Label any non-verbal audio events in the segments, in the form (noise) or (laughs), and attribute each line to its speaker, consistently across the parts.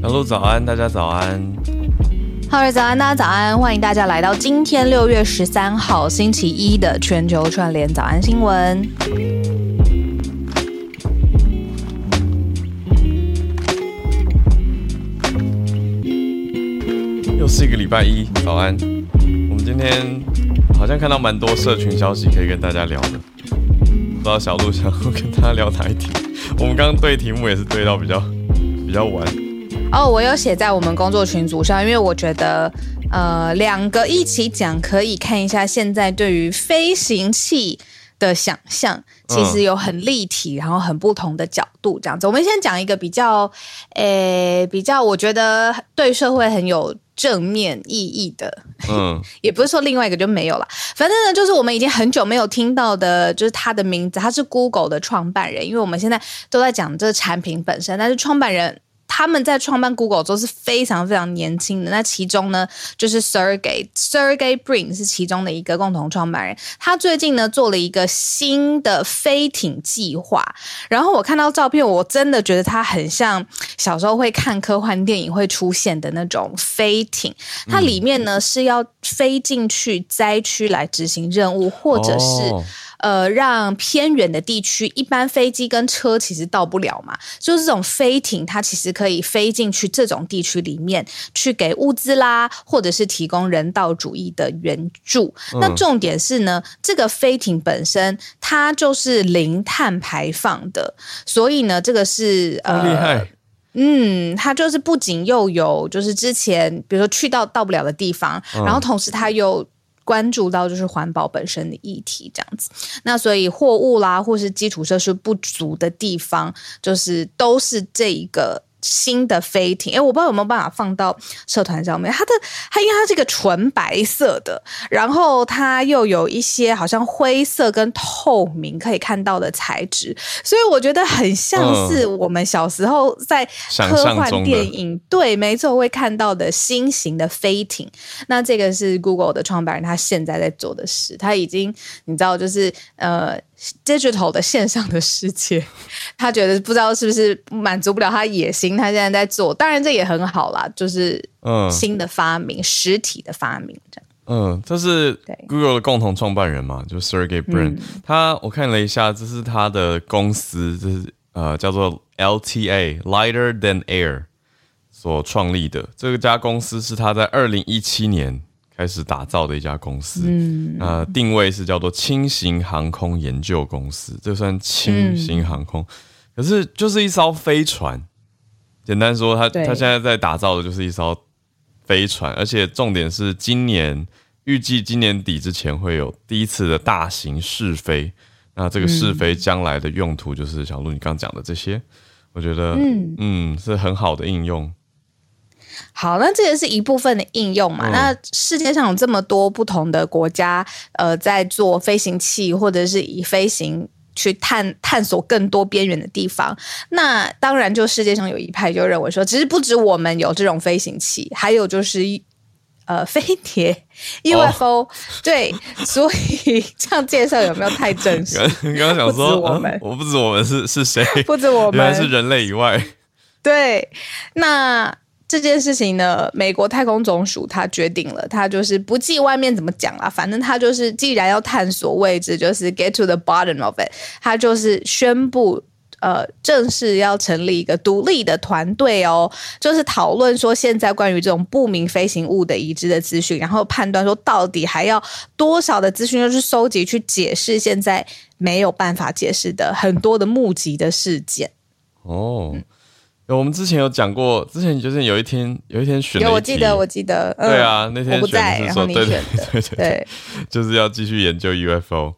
Speaker 1: 小鹿早安，大家早安。
Speaker 2: 好的，早安，大家早安，欢迎大家来到今天六月十三号星期一的全球串联早安新闻。
Speaker 1: 又是一个礼拜一，早安。我们今天好像看到蛮多社群消息可以跟大家聊的，不知道小鹿想要跟大家聊哪一题？我们刚刚对题目也是对到比较比较晚。
Speaker 2: 哦，我有写在我们工作群组上，因为我觉得，呃，两个一起讲可以看一下现在对于飞行器的想象，其实有很立体，然后很不同的角度这样子。我们先讲一个比较，诶，比较我觉得对社会很有正面意义的，嗯，(laughs) 也不是说另外一个就没有了。反正呢，就是我们已经很久没有听到的，就是他的名字，他是 Google 的创办人，因为我们现在都在讲这个产品本身，但是创办人。他们在创办 Google 都是非常非常年轻的。那其中呢，就是 Sergey Sergey Brin 是其中的一个共同创办人。他最近呢做了一个新的飞艇计划。然后我看到照片，我真的觉得他很像小时候会看科幻电影会出现的那种飞艇。它里面呢是要飞进去灾区来执行任务，或者是。呃，让偏远的地区，一般飞机跟车其实到不了嘛，就是这种飞艇，它其实可以飞进去这种地区里面，去给物资啦，或者是提供人道主义的援助。那重点是呢，这个飞艇本身它就是零碳排放的，所以呢，这个是
Speaker 1: 呃，厉害，
Speaker 2: 嗯，它就是不仅又有就是之前比如说去到到不了的地方，然后同时它又。关注到就是环保本身的议题这样子，那所以货物啦，或是基础设施不足的地方，就是都是这一个。新的飞艇，哎，我不知道有没有办法放到社团上面。它的它因为它是一个纯白色的，然后它又有一些好像灰色跟透明可以看到的材质，所以我觉得很像是我们小时候在科幻电影对，没错会看到的新型的飞艇。那这个是 Google 的创办人，他现在在做的事，他已经你知道，就是呃。Digital 的线上的世界，(laughs) 他觉得不知道是不是满足不了他野心，他现在在做，当然这也很好啦，就是嗯新的发明，实体的发明这样。
Speaker 1: 嗯，这是 Google 的共同创办人嘛，就 Sergey Brin，他我看了一下，这是他的公司，这是呃叫做 LTA Lighter Than Air 所创立的，这个家公司是他在二零一七年。开始打造的一家公司，嗯，呃，定位是叫做轻型航空研究公司，这算轻型航空，可是就是一艘飞船。简单说，他他现在在打造的就是一艘飞船，而且重点是今年预计今年底之前会有第一次的大型试飞。那这个试飞将来的用途就是小鹿你刚讲的这些，我觉得嗯嗯是很好的应用。
Speaker 2: 好，那这个是一部分的应用嘛？那世界上有这么多不同的国家，呃，在做飞行器，或者是以飞行去探探索更多边缘的地方。那当然，就世界上有一派就认为说，其实不止我们有这种飞行器，还有就是呃飞碟 UFO。对，所以 (laughs) 这样介绍有没有太正 (laughs) 式？
Speaker 1: 刚刚想说，我们我不止我们是是谁？
Speaker 2: 不止我们
Speaker 1: 是人类以外。
Speaker 2: 对，那。这件事情呢，美国太空总署他决定了，他就是不计外面怎么讲啦，反正他就是既然要探索位置，就是 get to the bottom of it，他就是宣布呃正式要成立一个独立的团队哦，就是讨论说现在关于这种不明飞行物的已知的资讯，然后判断说到底还要多少的资讯要去收集去解释现在没有办法解释的很多的目击的事件
Speaker 1: 哦。我们之前有讲过，之前就是有一天有一天选，有
Speaker 2: 我记得我记得，
Speaker 1: 对啊，那天选是说对
Speaker 2: 对对对，
Speaker 1: 就是要继续研究 UFO。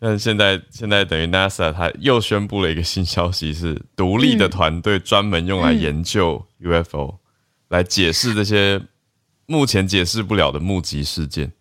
Speaker 1: 但现在现在等于 NASA 它又宣布了一个新消息，是独立的团队专门用来研究 UFO，来解释这些目前解释不了的目击事件。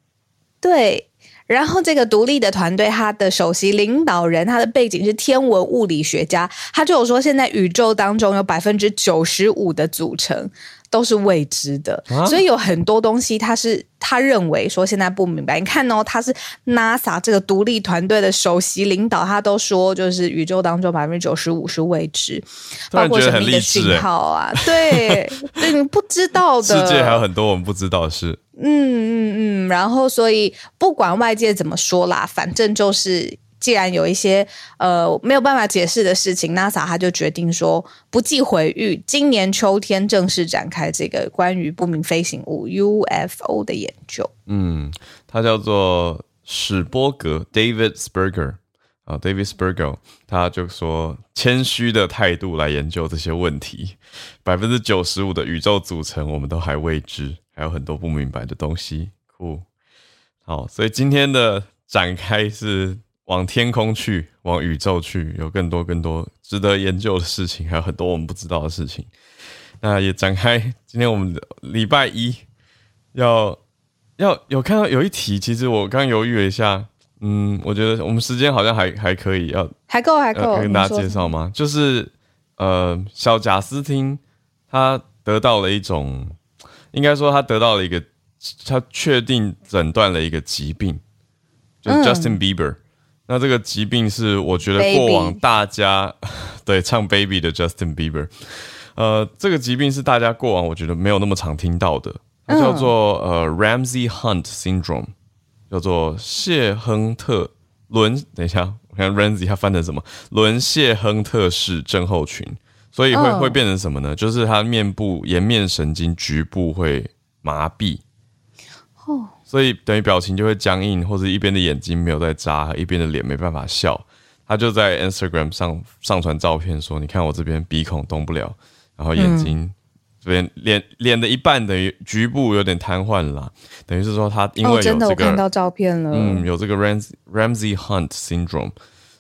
Speaker 2: 对。然后这个独立的团队，他的首席领导人，他的背景是天文物理学家，他就有说，现在宇宙当中有百分之九十五的组成。都是未知的，所以有很多东西他是他认为说现在不明白。你看哦，他是 NASA 这个独立团队的首席领导，他都说就是宇宙当中百分之九十五是未知，包括什么的信号啊，(laughs) 对，你不知道的
Speaker 1: 世界还有很多我们不知道的事。
Speaker 2: 嗯嗯嗯，然后所以不管外界怎么说啦，反正就是。既然有一些呃没有办法解释的事情，NASA 他就决定说不计回预，今年秋天正式展开这个关于不明飞行物 UFO 的研究。
Speaker 1: 嗯，他叫做史波格 David Sperger 啊，David Sperger，他就说谦虚的态度来研究这些问题，百分之九十五的宇宙组成我们都还未知，还有很多不明白的东西。酷，好，所以今天的展开是。往天空去，往宇宙去，有更多更多值得研究的事情，还有很多我们不知道的事情。那也展开，今天我们礼拜一要要有看到有一题，其实我刚犹豫了一下，嗯，我觉得我们时间好像还还可以，要
Speaker 2: 还够还够，
Speaker 1: 跟大家介绍吗？就是呃，小贾斯汀他得到了一种，应该说他得到了一个，他确定诊断了一个疾病，就 Justin Bieber。那这个疾病是我觉得过往大家 (laughs) 对唱 Baby 的 Justin Bieber，呃，这个疾病是大家过往我觉得没有那么常听到的，它叫做呃 Ramsey Hunt Syndrome，叫做谢亨特伦。等一下，我看 Ramsey 他翻成什么？伦谢亨特氏症候群。所以会会变成什么呢？就是他面部颜面神经局部会麻痹。哦。所以等于表情就会僵硬，或者一边的眼睛没有在眨，一边的脸没办法笑。他就在 Instagram 上上传照片说：“你看我这边鼻孔动不了，然后眼睛这边脸脸的一半等于局部有点瘫痪了。等于是说他因为有这个
Speaker 2: 看到照片了，
Speaker 1: 嗯，有这个 Ramsey Ramsey Hunt Syndrome，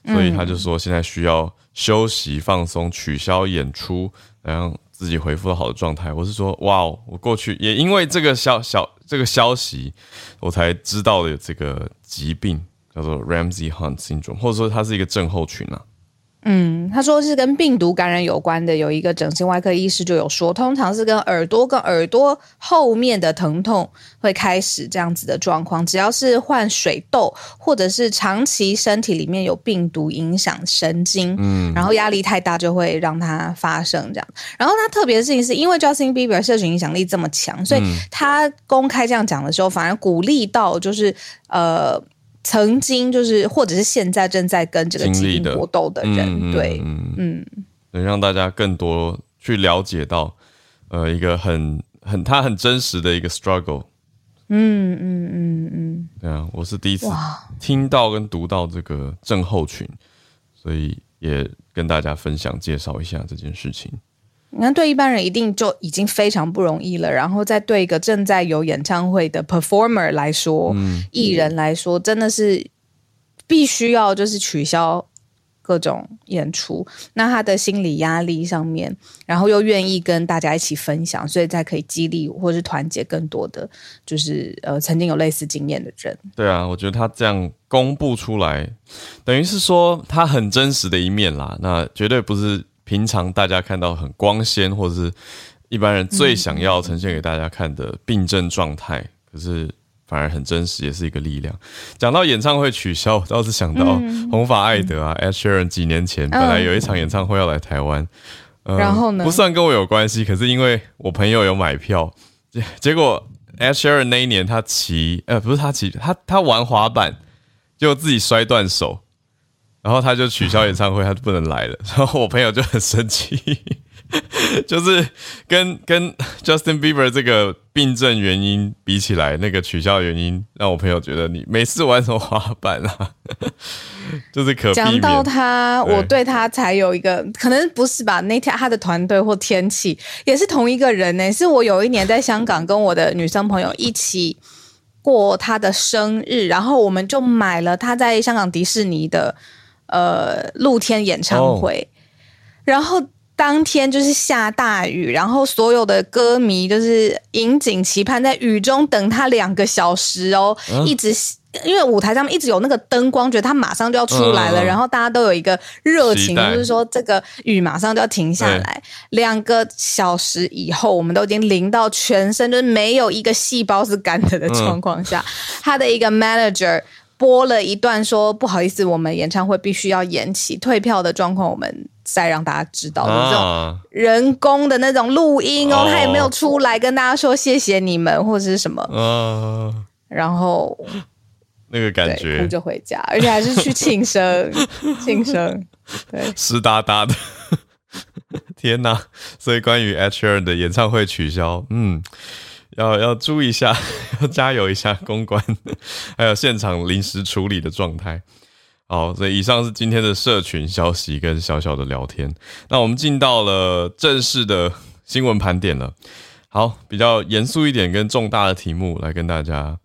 Speaker 1: 所以他就说现在需要休息放松，取消演出，然后自己恢复好的状态。我是说，哇哦，我过去也因为这个小小。这个消息，我才知道的这个疾病叫做 Ramsey Hunt syndrome，或者说它是一个症候群啊。
Speaker 2: 嗯，他说是跟病毒感染有关的，有一个整形外科医师就有说，通常是跟耳朵跟耳朵后面的疼痛会开始这样子的状况。只要是患水痘，或者是长期身体里面有病毒影响神经，嗯，然后压力太大就会让它发生这样。然后他特别的事情是因为 Justin Bieber 社群影响力这么强，所以他公开这样讲的时候，反而鼓励到就是呃。曾经就是，或者是现在正在跟这个疾病搏斗的。人，对，嗯，
Speaker 1: 能让大家更多去了解到，呃，一个很很他很真实的一个 struggle，
Speaker 2: 嗯嗯嗯嗯，
Speaker 1: 对啊，我是第一次听到跟读到这个症候群，所以也跟大家分享介绍一下这件事情。
Speaker 2: 你看，对一般人一定就已经非常不容易了，然后再对一个正在有演唱会的 performer 来说，艺人来说，真的是必须要就是取消各种演出。那他的心理压力上面，然后又愿意跟大家一起分享，所以才可以激励或是团结更多的，就是呃曾经有类似经验的人。
Speaker 1: 对啊，我觉得他这样公布出来，等于是说他很真实的一面啦。那绝对不是。平常大家看到很光鲜，或者是一般人最想要呈现给大家看的病症状态，可是反而很真实，也是一个力量。讲到演唱会取消，我倒是想到 (laughs) 红发艾德啊，Ed Sheeran 几年前本来有一场演唱会要来台湾，
Speaker 2: 然后呢，
Speaker 1: 不算跟我有关系，可是因为我朋友有买票，结 (laughs) 结果 Ed Sheeran 那一年他骑，呃，不是他骑，他他玩滑板，就自己摔断手。然后他就取消演唱会，他就不能来了。(laughs) 然后我朋友就很生气，(laughs) 就是跟跟 Justin Bieber 这个病症原因比起来，那个取消原因让我朋友觉得你每次玩什么滑板啊，(laughs) 就是可
Speaker 2: 讲到他，我对他才有一个可能不是吧？那天他的团队或天气也是同一个人呢。是我有一年在香港跟我的女生朋友一起过他的生日，然后我们就买了他在香港迪士尼的。呃，露天演唱会，然后当天就是下大雨，然后所有的歌迷就是引颈期盼，在雨中等他两个小时哦，一直因为舞台上面一直有那个灯光，觉得他马上就要出来了，然后大家都有一个热情，就是说这个雨马上就要停下来。两个小时以后，我们都已经淋到全身，就是没有一个细胞是干的的状况下，他的一个 manager 播了一段说：“不好意思，我们演唱会必须要延期，退票的状况我们。”再让大家知道。的这种人工的那种录音哦，他也没有出来跟大家说谢谢你们或者是什么，然后
Speaker 1: 那个感觉。
Speaker 2: 哭着回家，而且还是去庆生，(laughs) 庆生，对，
Speaker 1: 湿哒哒的，(laughs) 天哪！所以关于 H R 的演唱会取消，嗯，要要注意一下，(laughs) 要加油一下公关，还有现场临时处理的状态。好，所以以上是今天的社群消息跟小小的聊天。那我们进到了正式的新闻盘点了。好，比较严肃一点跟重大的题目来跟大家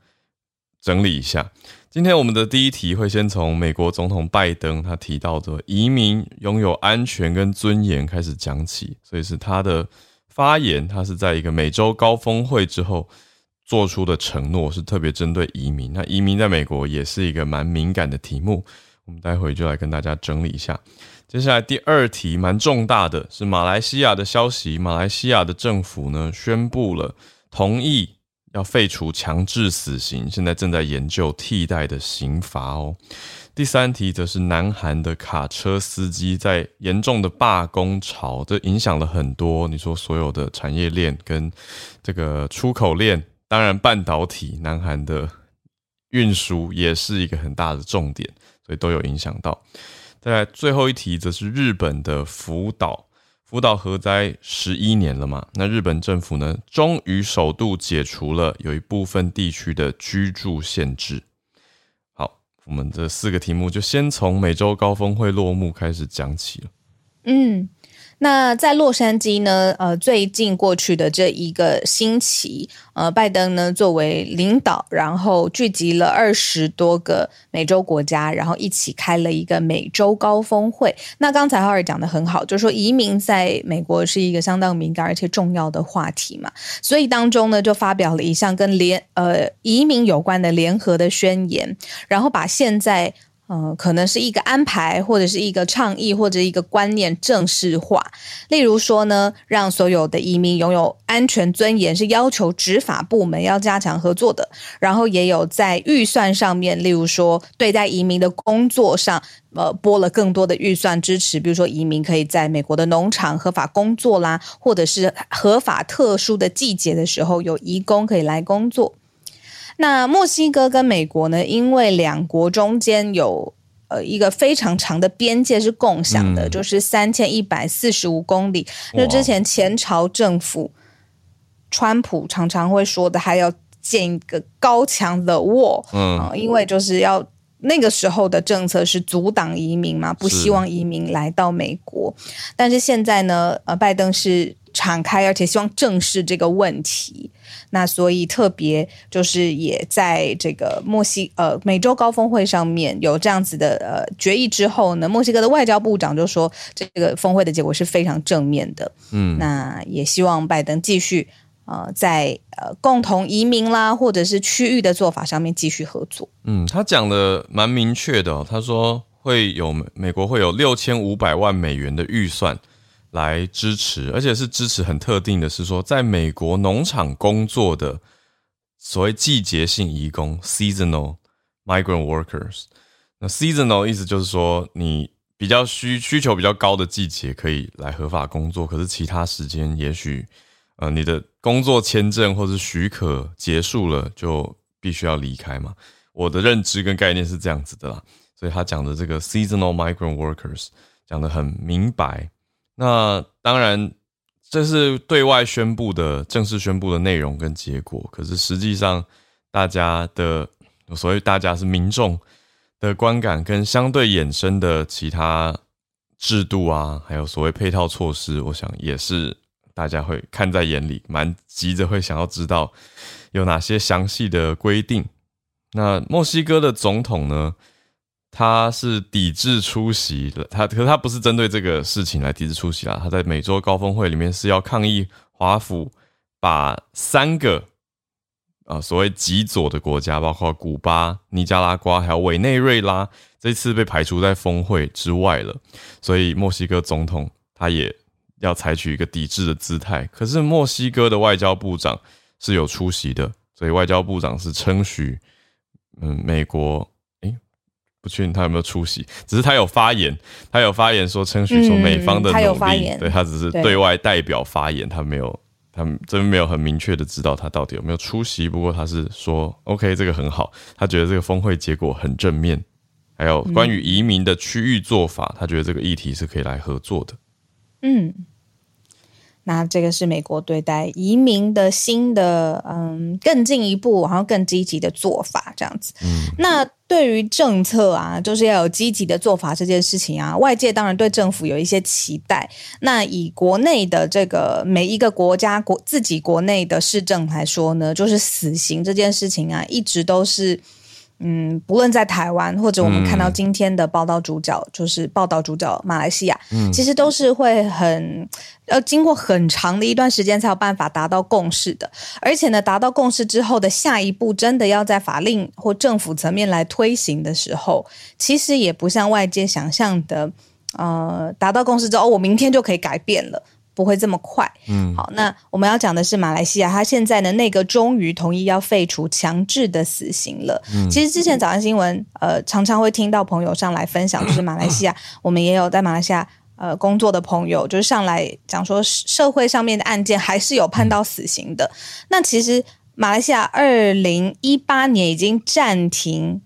Speaker 1: 整理一下。今天我们的第一题会先从美国总统拜登他提到的移民拥有安全跟尊严开始讲起。所以是他的发言，他是在一个美洲高峰会之后做出的承诺，是特别针对移民。那移民在美国也是一个蛮敏感的题目。我们待会就来跟大家整理一下。接下来第二题蛮重大的，是马来西亚的消息。马来西亚的政府呢宣布了同意要废除强制死刑，现在正在研究替代的刑罚哦。第三题则是南韩的卡车司机在严重的罢工潮，这影响了很多。你说所有的产业链跟这个出口链，当然半导体，南韩的运输也是一个很大的重点。所以都有影响到。再来最后一题，则是日本的福岛，福岛核灾十一年了嘛？那日本政府呢，终于首度解除了有一部分地区的居住限制。我们这四个题目就先从美洲高峰会落幕开始讲起了。嗯。
Speaker 2: 那在洛杉矶呢？呃，最近过去的这一个星期，呃，拜登呢作为领导，然后聚集了二十多个美洲国家，然后一起开了一个美洲高峰会。那刚才浩尔讲的很好，就是说移民在美国是一个相当敏感而且重要的话题嘛，所以当中呢就发表了一项跟联呃移民有关的联合的宣言，然后把现在。嗯，可能是一个安排，或者是一个倡议，或者一个观念正式化。例如说呢，让所有的移民拥有安全尊严，是要求执法部门要加强合作的。然后也有在预算上面，例如说对待移民的工作上，呃，拨了更多的预算支持。比如说，移民可以在美国的农场合法工作啦，或者是合法特殊的季节的时候，有移工可以来工作。那墨西哥跟美国呢？因为两国中间有呃一个非常长的边界是共享的，就是三千一百四十五公里。那之前前朝政府川普常常会说的，还要建一个高墙的 wall，嗯，因为就是要那个时候的政策是阻挡移民嘛，不希望移民来到美国。但是现在呢，呃，拜登是敞开，而且希望正视这个问题。那所以特别就是也在这个墨西呃美洲高峰会上面有这样子的呃决议之后呢，墨西哥的外交部长就说这个峰会的结果是非常正面的，嗯，那也希望拜登继续呃在呃共同移民啦或者是区域的做法上面继续合作。
Speaker 1: 嗯，他讲的蛮明确的，他说会有美国会有六千五百万美元的预算。来支持，而且是支持很特定的，是说在美国农场工作的所谓季节性移工 （seasonal migrant workers）。那 seasonal 意思就是说，你比较需需求比较高的季节可以来合法工作，可是其他时间也许呃你的工作签证或者许可结束了，就必须要离开嘛。我的认知跟概念是这样子的啦，所以他讲的这个 seasonal migrant workers 讲的很明白。那当然，这是对外宣布的正式宣布的内容跟结果。可是实际上，大家的所谓大家是民众的观感跟相对衍生的其他制度啊，还有所谓配套措施，我想也是大家会看在眼里，蛮急着会想要知道有哪些详细的规定。那墨西哥的总统呢？他是抵制出席的，他可是他不是针对这个事情来抵制出席啊。他在美洲高峰会里面是要抗议华府把三个啊所谓极左的国家，包括古巴、尼加拉瓜还有委内瑞拉，这次被排除在峰会之外了。所以墨西哥总统他也要采取一个抵制的姿态。可是墨西哥的外交部长是有出席的，所以外交部长是称许，嗯，美国。不确定他有没有出席，只是他有发言，他有发言说称许说美方的努力，对他只是对外代表发言，他没有，他这边没有很明确的知道他到底有没有出席。不过他是说，OK，这个很好，他觉得这个峰会结果很正面。还有关于移民的区域做法，他觉得这个议题是可以来合作的。
Speaker 2: 嗯。那这个是美国对待移民的新的，嗯，更进一步，然后更积极的做法，这样子。嗯，那对于政策啊，就是要有积极的做法这件事情啊，外界当然对政府有一些期待。那以国内的这个每一个国家国自己国内的市政来说呢，就是死刑这件事情啊，一直都是。嗯，不论在台湾或者我们看到今天的报道主角，就是报道主角马来西亚，其实都是会很要经过很长的一段时间才有办法达到共识的。而且呢，达到共识之后的下一步，真的要在法令或政府层面来推行的时候，其实也不像外界想象的，呃，达到共识之后，我明天就可以改变了。不会这么快。嗯，好，那我们要讲的是马来西亚，它现在呢，内阁终于同意要废除强制的死刑了。嗯，其实之前早上新闻，呃，常常会听到朋友上来分享，(coughs) 就是马来西亚，我们也有在马来西亚呃工作的朋友，就是上来讲说，社会上面的案件还是有判到死刑的。那其实马来西亚二零一八年已经暂停，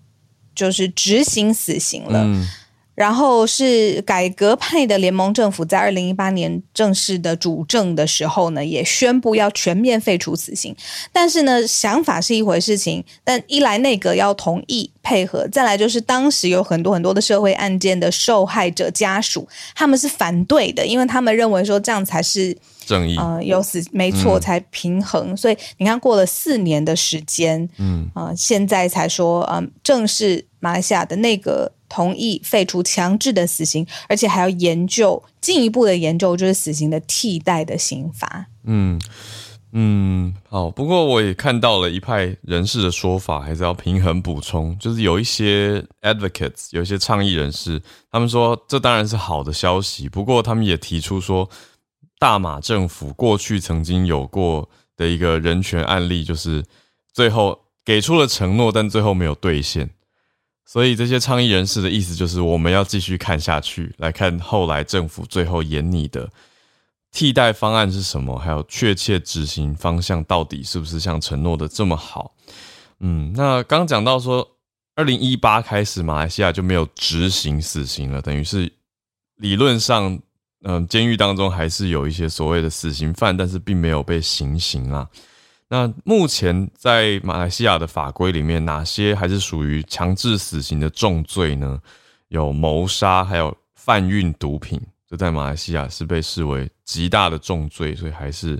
Speaker 2: 就是执行死刑了。嗯。然后是改革派的联盟政府在二零一八年正式的主政的时候呢，也宣布要全面废除死刑。但是呢，想法是一回事情，但一来内阁要同意配合，再来就是当时有很多很多的社会案件的受害者家属，他们是反对的，因为他们认为说这样才是
Speaker 1: 正义，
Speaker 2: 呃，有死没错才平衡。所以你看，过了四年的时间，嗯啊，现在才说，嗯，正式马来西亚的内阁。同意废除强制的死刑，而且还要研究进一步的研究，就是死刑的替代的刑罚。
Speaker 1: 嗯嗯，好。不过我也看到了一派人士的说法，还是要平衡补充。就是有一些 advocates，有一些倡议人士，他们说这当然是好的消息。不过他们也提出说，大马政府过去曾经有过的一个人权案例，就是最后给出了承诺，但最后没有兑现。所以这些倡议人士的意思就是，我们要继续看下去，来看后来政府最后演你的替代方案是什么，还有确切执行方向到底是不是像承诺的这么好？嗯，那刚讲到说，二零一八开始，马来西亚就没有执行死刑了，等于是理论上，嗯，监狱当中还是有一些所谓的死刑犯，但是并没有被行刑啊。那目前在马来西亚的法规里面，哪些还是属于强制死刑的重罪呢？有谋杀，还有贩运毒品，这在马来西亚是被视为极大的重罪，所以还是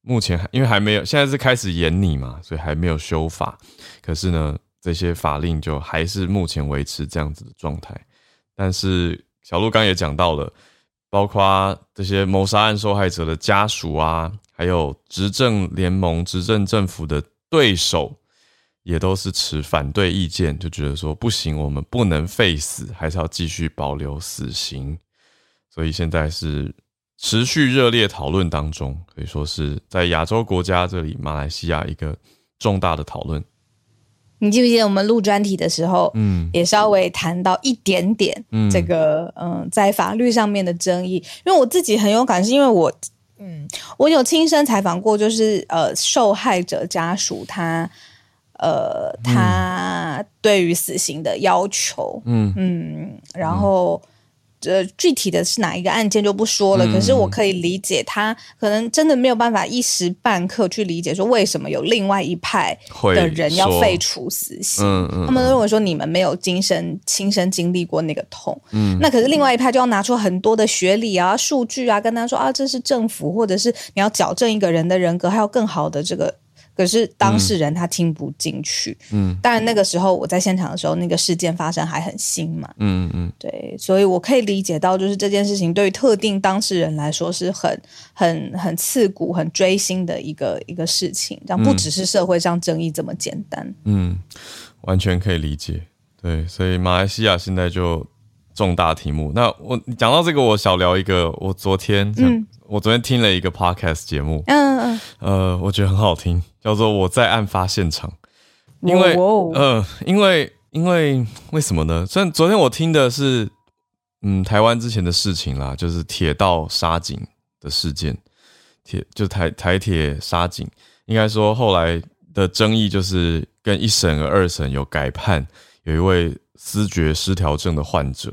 Speaker 1: 目前因为还没有，现在是开始严拟嘛，所以还没有修法。可是呢，这些法令就还是目前维持这样子的状态。但是小鹿刚也讲到了，包括这些谋杀案受害者的家属啊。还有执政联盟、执政政府的对手，也都是持反对意见，就觉得说不行，我们不能废死，还是要继续保留死刑。所以现在是持续热烈讨论当中，可以说是在亚洲国家这里，马来西亚一个重大的讨论。
Speaker 2: 你记不记得我们录专题的时候，嗯，也稍微谈到一点点这个，嗯，在法律上面的争议。因为我自己很有感，是因为我。嗯，我有亲身采访过，就是呃，受害者家属他，呃，他对于死刑的要求，嗯嗯，然后。这具体的是哪一个案件就不说了，可是我可以理解他可能真的没有办法一时半刻去理解说为什么有另外一派的人要废除死刑。他们认为说你们没有亲身亲身经历过那个痛，嗯，那可是另外一派就要拿出很多的学理啊、数据啊，跟他说啊，这是政府或者是你要矫正一个人的人格，还有更好的这个。可是当事人他听不进去。嗯，当然那个时候我在现场的时候，那个事件发生还很新嘛。嗯嗯嗯，对，所以我可以理解到，就是这件事情对于特定当事人来说是很很很刺骨、很锥心的一个一个事情，这样不只是社会上争议这么简单。
Speaker 1: 嗯，完全可以理解。对，所以马来西亚现在就。重大题目，那我讲到这个，我小聊一个。我昨天，嗯，我昨天听了一个 podcast 节目，嗯嗯，呃，我觉得很好听，叫做《我在案发现场》。因为，嗯，因为，因为，为什么呢？虽然昨天我听的是，嗯，台湾之前的事情啦，就是铁道杀警的事件，铁就台台铁杀警，应该说后来的争议就是跟一审和二审有改判，有一位思觉失调症的患者。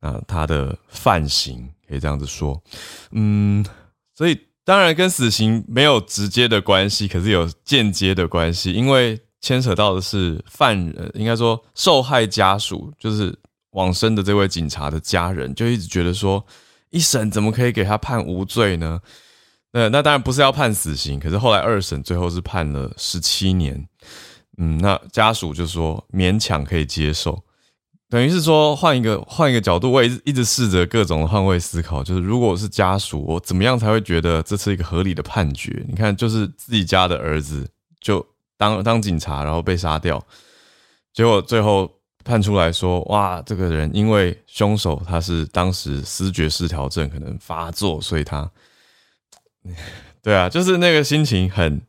Speaker 1: 啊，他的犯行可以这样子说，嗯，所以当然跟死刑没有直接的关系，可是有间接的关系，因为牵扯到的是犯人，应该说受害家属，就是往生的这位警察的家人，就一直觉得说，一审怎么可以给他判无罪呢？那那当然不是要判死刑，可是后来二审最后是判了十七年，嗯，那家属就说勉强可以接受。等于是说，换一个换一个角度，我也一直试着各种换位思考。就是如果我是家属，我怎么样才会觉得这是一个合理的判决？你看，就是自己家的儿子就当当警察，然后被杀掉，结果最后判出来说，哇，这个人因为凶手他是当时思觉失调症可能发作，所以他，(laughs) 对啊，就是那个心情很。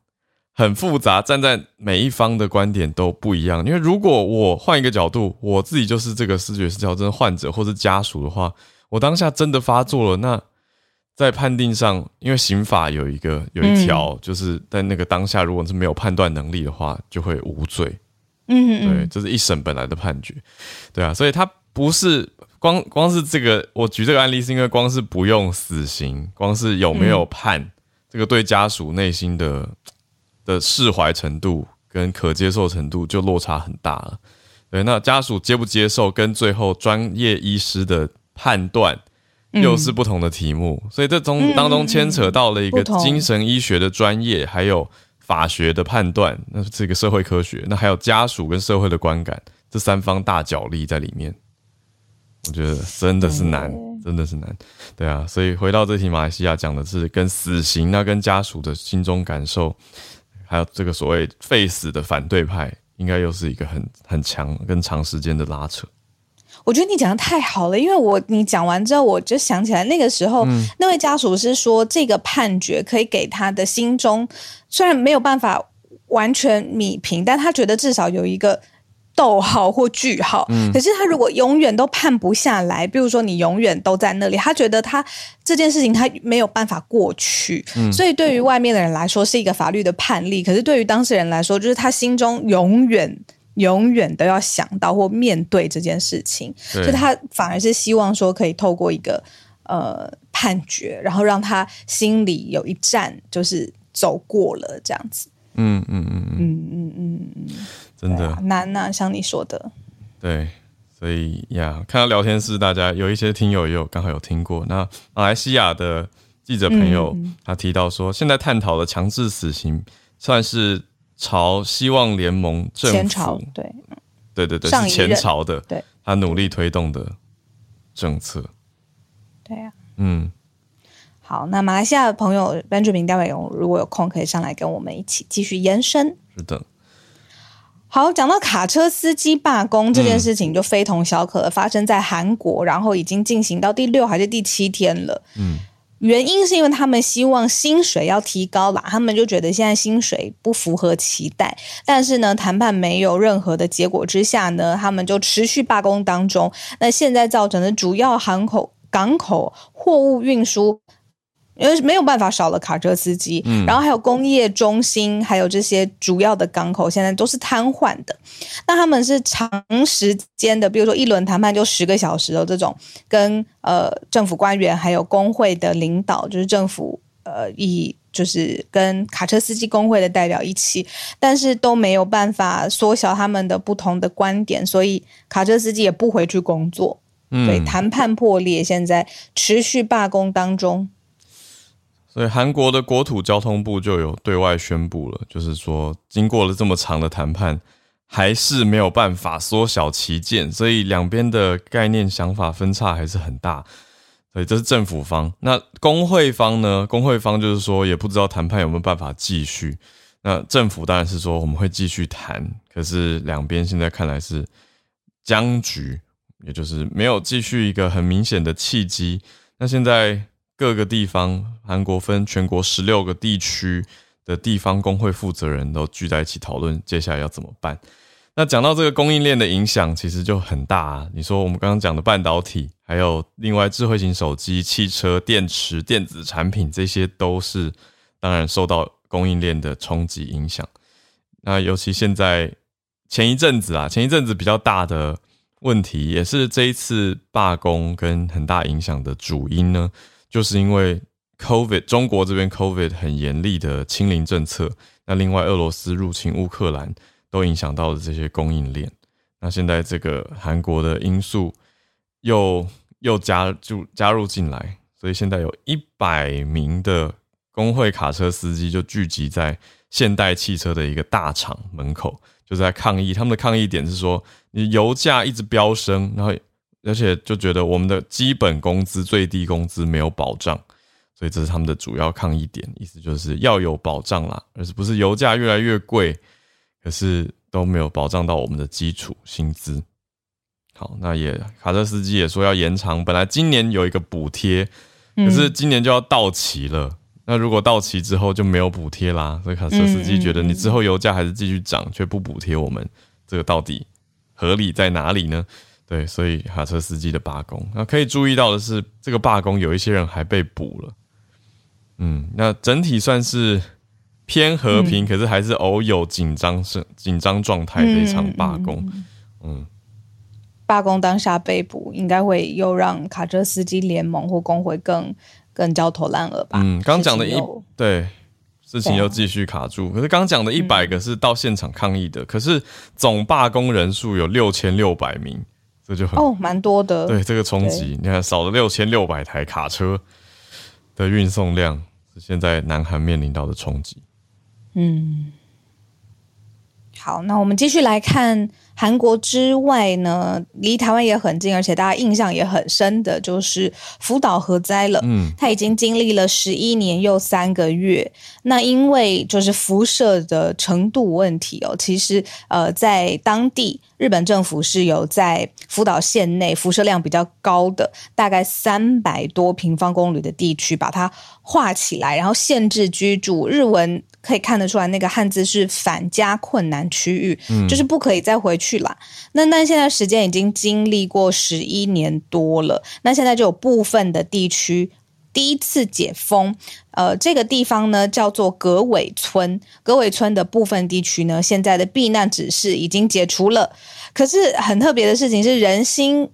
Speaker 1: 很复杂，站在每一方的观点都不一样。因为如果我换一个角度，我自己就是这个视觉失调症患者或者家属的话，我当下真的发作了，那在判定上，因为刑法有一个有一条，就是在那个当下，如果是没有判断能力的话，就会无罪。嗯，对，这是一审本来的判决。对啊，所以他不是光光是这个，我举这个案例是因为光是不用死刑，光是有没有判，这个对家属内心的。的释怀程度跟可接受程度就落差很大了，对，那家属接不接受跟最后专业医师的判断又是不同的题目，所以这中当中牵扯到了一个精神医学的专业，还有法学的判断，那是一个社会科学，那还有家属跟社会的观感，这三方大角力在里面，我觉得真的是难，真的是难，对啊，所以回到这题，马来西亚讲的是跟死刑，那跟家属的心中感受。还有这个所谓废死的反对派，应该又是一个很很强跟长时间的拉扯。
Speaker 2: 我觉得你讲的太好了，因为我你讲完之后，我就想起来那个时候，那位家属是说，这个判决可以给他的心中虽然没有办法完全米平，但他觉得至少有一个。逗号或句号，可是他如果永远都判不下来，比如说你永远都在那里，他觉得他这件事情他没有办法过去，所以对于外面的人来说是一个法律的判例，可是对于当事人来说，就是他心中永远永远都要想到或面对这件事情，所以他反而是希望说可以透过一个呃判决，然后让他心里有一站，就是走过了这样子。嗯嗯嗯。嗯嗯嗯嗯。
Speaker 1: 真的
Speaker 2: 难呐，像你说的。
Speaker 1: 对，所以呀，看到聊天室，大家有一些听友也有刚好有听过。那马来西亚的记者朋友他提到说，现在探讨的强制死刑算是朝希望联盟政府
Speaker 2: 对
Speaker 1: 对对对是前朝的，
Speaker 2: 对，
Speaker 1: 他努力推动的政策。
Speaker 2: 对呀，嗯，好，那马来西亚的朋友 Benjamin 戴伟勇，如果有空可以上来跟我们一起继续延伸。
Speaker 1: 是的。
Speaker 2: 好，讲到卡车司机罢工这件事情，就非同小可，发生在韩国，然后已经进行到第六还是第七天了。嗯，原因是因为他们希望薪水要提高啦，他们就觉得现在薪水不符合期待。但是呢，谈判没有任何的结果之下呢，他们就持续罢工当中。那现在造成的主要港口港口货物运输。因为没有办法少了卡车司机，然后还有工业中心，还有这些主要的港口，现在都是瘫痪的。那他们是长时间的，比如说一轮谈判就十个小时的这种，跟呃政府官员还有工会的领导，就是政府呃以就是跟卡车司机工会的代表一起，但是都没有办法缩小他们的不同的观点，所以卡车司机也不回去工作。对，谈判破裂，现在持续罢工当中。
Speaker 1: 所以韩国的国土交通部就有对外宣布了，就是说经过了这么长的谈判，还是没有办法缩小旗舰，所以两边的概念想法分差还是很大。所以这是政府方，那工会方呢？工会方就是说也不知道谈判有没有办法继续。那政府当然是说我们会继续谈，可是两边现在看来是僵局，也就是没有继续一个很明显的契机。那现在。各个地方，韩国分全国十六个地区的地方工会负责人都聚在一起讨论接下来要怎么办。那讲到这个供应链的影响，其实就很大。啊。你说我们刚刚讲的半导体，还有另外智慧型手机、汽车、电池、电子产品，这些都是当然受到供应链的冲击影响。那尤其现在前一阵子啊，前一阵子比较大的问题，也是这一次罢工跟很大影响的主因呢。就是因为 COVID，中国这边 COVID 很严厉的清零政策，那另外俄罗斯入侵乌克兰都影响到了这些供应链。那现在这个韩国的因素又又加入加入进来，所以现在有一百名的工会卡车司机就聚集在现代汽车的一个大厂门口，就在抗议。他们的抗议点是说，你油价一直飙升，然后。而且就觉得我们的基本工资、最低工资没有保障，所以这是他们的主要抗议点。意思就是要有保障啦，而是不是油价越来越贵，可是都没有保障到我们的基础薪资。好，那也卡车司机也说要延长，本来今年有一个补贴，可是今年就要到期了。那如果到期之后就没有补贴啦，所以卡车司机觉得你之后油价还是继续涨，却不补贴我们，这个到底合理在哪里呢？对，所以卡车司机的罢工，那可以注意到的是，这个罢工有一些人还被捕了。嗯，那整体算是偏和平，可是还是偶有紧张是紧张状态的一场罢工。嗯，
Speaker 2: 罢工当下被捕，应该会又让卡车司机联盟或工会更更焦头烂额吧？
Speaker 1: 嗯，刚讲的一对事情又继续卡住，可是刚讲的一百个是到现场抗议的，可是总罢工人数有六千六百名。这就很
Speaker 2: 哦，蛮多的。
Speaker 1: 对这个冲击，你看少了六千六百台卡车的运送量，是现在南韩面临到的冲击。嗯，
Speaker 2: 好，那我们继续来看。韩国之外呢，离台湾也很近，而且大家印象也很深的，就是福岛核灾了。嗯，它已经经历了十一年又三个月。那因为就是辐射的程度问题哦，其实呃，在当地日本政府是有在福岛县内辐射量比较高的，大概三百多平方公里的地区，把它划起来，然后限制居住。日文。可以看得出来，那个汉字是返家困难区域，就是不可以再回去了。那那现在时间已经经历过十一年多了，那现在就有部分的地区第一次解封。呃，这个地方呢叫做葛尾村，葛尾村的部分地区呢，现在的避难指示已经解除了。可是很特别的事情是，人心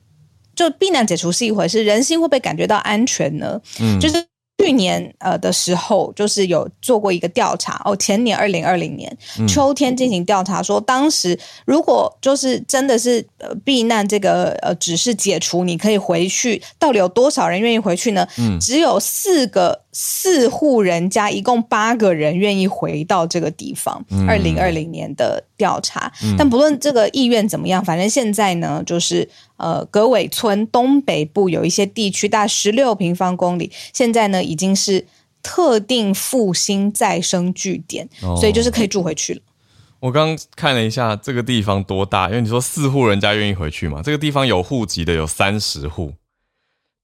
Speaker 2: 就避难解除是一回事，人心会不会感觉到安全呢？嗯，就是。去年呃的时候，就是有做过一个调查哦。前年二零二零年秋天进行调查，说当时如果就是真的是呃避难这个呃指示解除，你可以回去，到底有多少人愿意回去呢？嗯，只有四个四户人家，一共八个人愿意回到这个地方。二零二零年的调查，但不论这个意愿怎么样，反正现在呢，就是。呃，葛尾村东北部有一些地区，大概十六平方公里，现在呢已经是特定复兴再生据点，所以就是可以住回去了。
Speaker 1: 我刚看了一下这个地方多大，因为你说四户人家愿意回去嘛，这个地方有户籍的有三十户，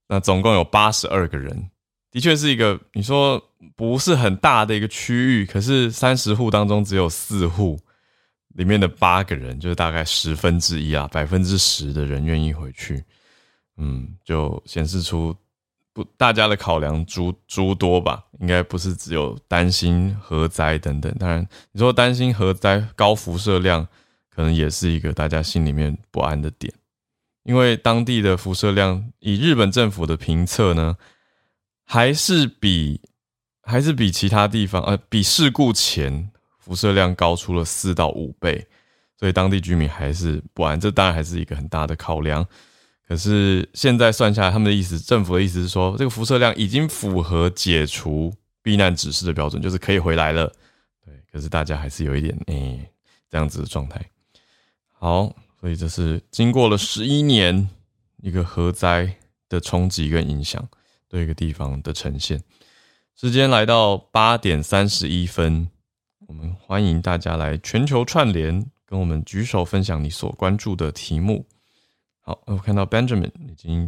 Speaker 1: 那总共有八十二个人，的确是一个你说不是很大的一个区域，可是三十户当中只有四户。里面的八个人就是大概十分之一啊，百分之十的人愿意回去，嗯，就显示出不大家的考量诸诸多吧，应该不是只有担心核灾等等。当然，你说担心核灾高辐射量，可能也是一个大家心里面不安的点，因为当地的辐射量以日本政府的评测呢，还是比还是比其他地方呃比事故前。辐射量高出了四到五倍，所以当地居民还是不安。这当然还是一个很大的考量。可是现在算下来，他们的意思，政府的意思是说，这个辐射量已经符合解除避难指示的标准，就是可以回来了。对，可是大家还是有一点诶这样子的状态。好，所以这是经过了十一年一个核灾的冲击跟影响对一个地方的呈现。时间来到八点三十一分，我们欢迎大家来全球串联，跟我们举手分享你所关注的题目。好，我看到 Benjamin 已经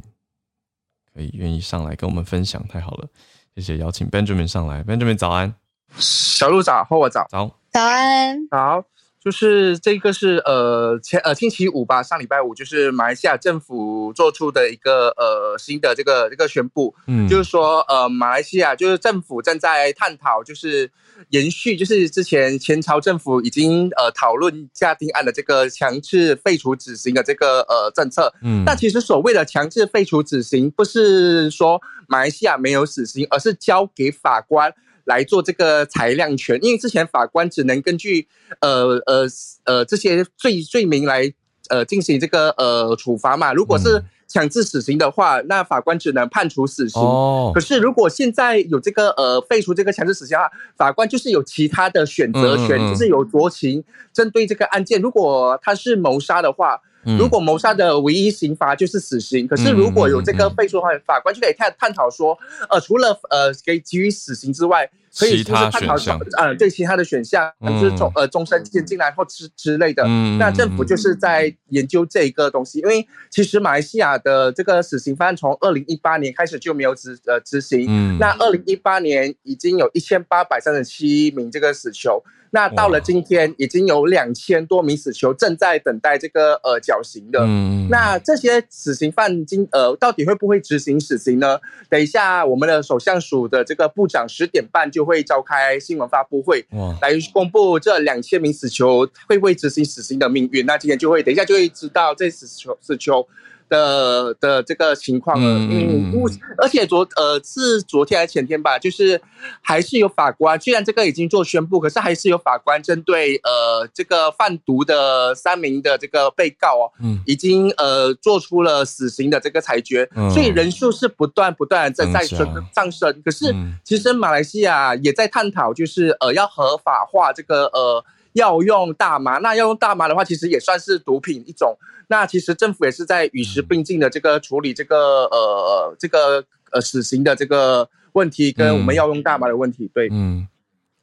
Speaker 1: 可以愿意上来跟我们分享，太好了，谢谢邀请 Benjamin 上来。Benjamin 早安，
Speaker 3: 小鹿早，和我早，
Speaker 1: 早
Speaker 2: 早安，
Speaker 3: 好。就是这个是呃前呃星期五吧，上礼拜五就是马来西亚政府做出的一个呃新的这个这个宣布，嗯，就是说呃马来西亚就是政府正在探讨，就是延续就是之前前朝政府已经呃讨论下定案的这个强制废除死刑的这个呃政策，嗯，但其实所谓的强制废除死刑，不是说马来西亚没有死刑，而是交给法官。来做这个裁量权，因为之前法官只能根据呃呃呃这些罪罪名来呃进行这个呃处罚嘛。如果是强制死刑的话，那法官只能判处死刑。哦。可是如果现在有这个呃废除这个强制死刑的话，法官就是有其他的选择权，就是有酌情针对这个案件。如果他是谋杀的话。如果谋杀的唯一刑罚就是死刑，可是如果有这个废除的话，法官就可以探探讨说，呃，除了呃给给予死刑之外，可以就是探讨呃对其他的选项，就是从呃终身监禁来或之之类的。那政府就是在研究这一个东西，因为其实马来西亚的这个死刑犯从二零一八年开始就没有执呃执行，那二零一八年已经有一千八百三十七名这个死囚。那到了今天，已经有两千多名死囚正在等待这个呃绞刑的。那这些死刑犯今呃到底会不会执行死刑呢？等一下，我们的首相署的这个部长十点半就会召开新闻发布会，来公布这两千名死囚会不会执行死刑的命运。那今天就会等一下就会知道这死囚死囚。的的这个情况了，嗯，而且昨呃是昨天还是前天吧，就是还是有法官，虽然这个已经做宣布，可是还是有法官针对呃这个贩毒的三名的这个被告哦，嗯，已经呃做出了死刑的这个裁决，所以人数是不断不断在在升上升。可是其实马来西亚也在探讨，就是呃要合法化这个呃要用大麻，那要用大麻的话，其实也算是毒品一种。那其实政府也是在与时并进的这个处理这个呃这个呃死刑的这个问题，跟我们要用大麻的问题。对，嗯，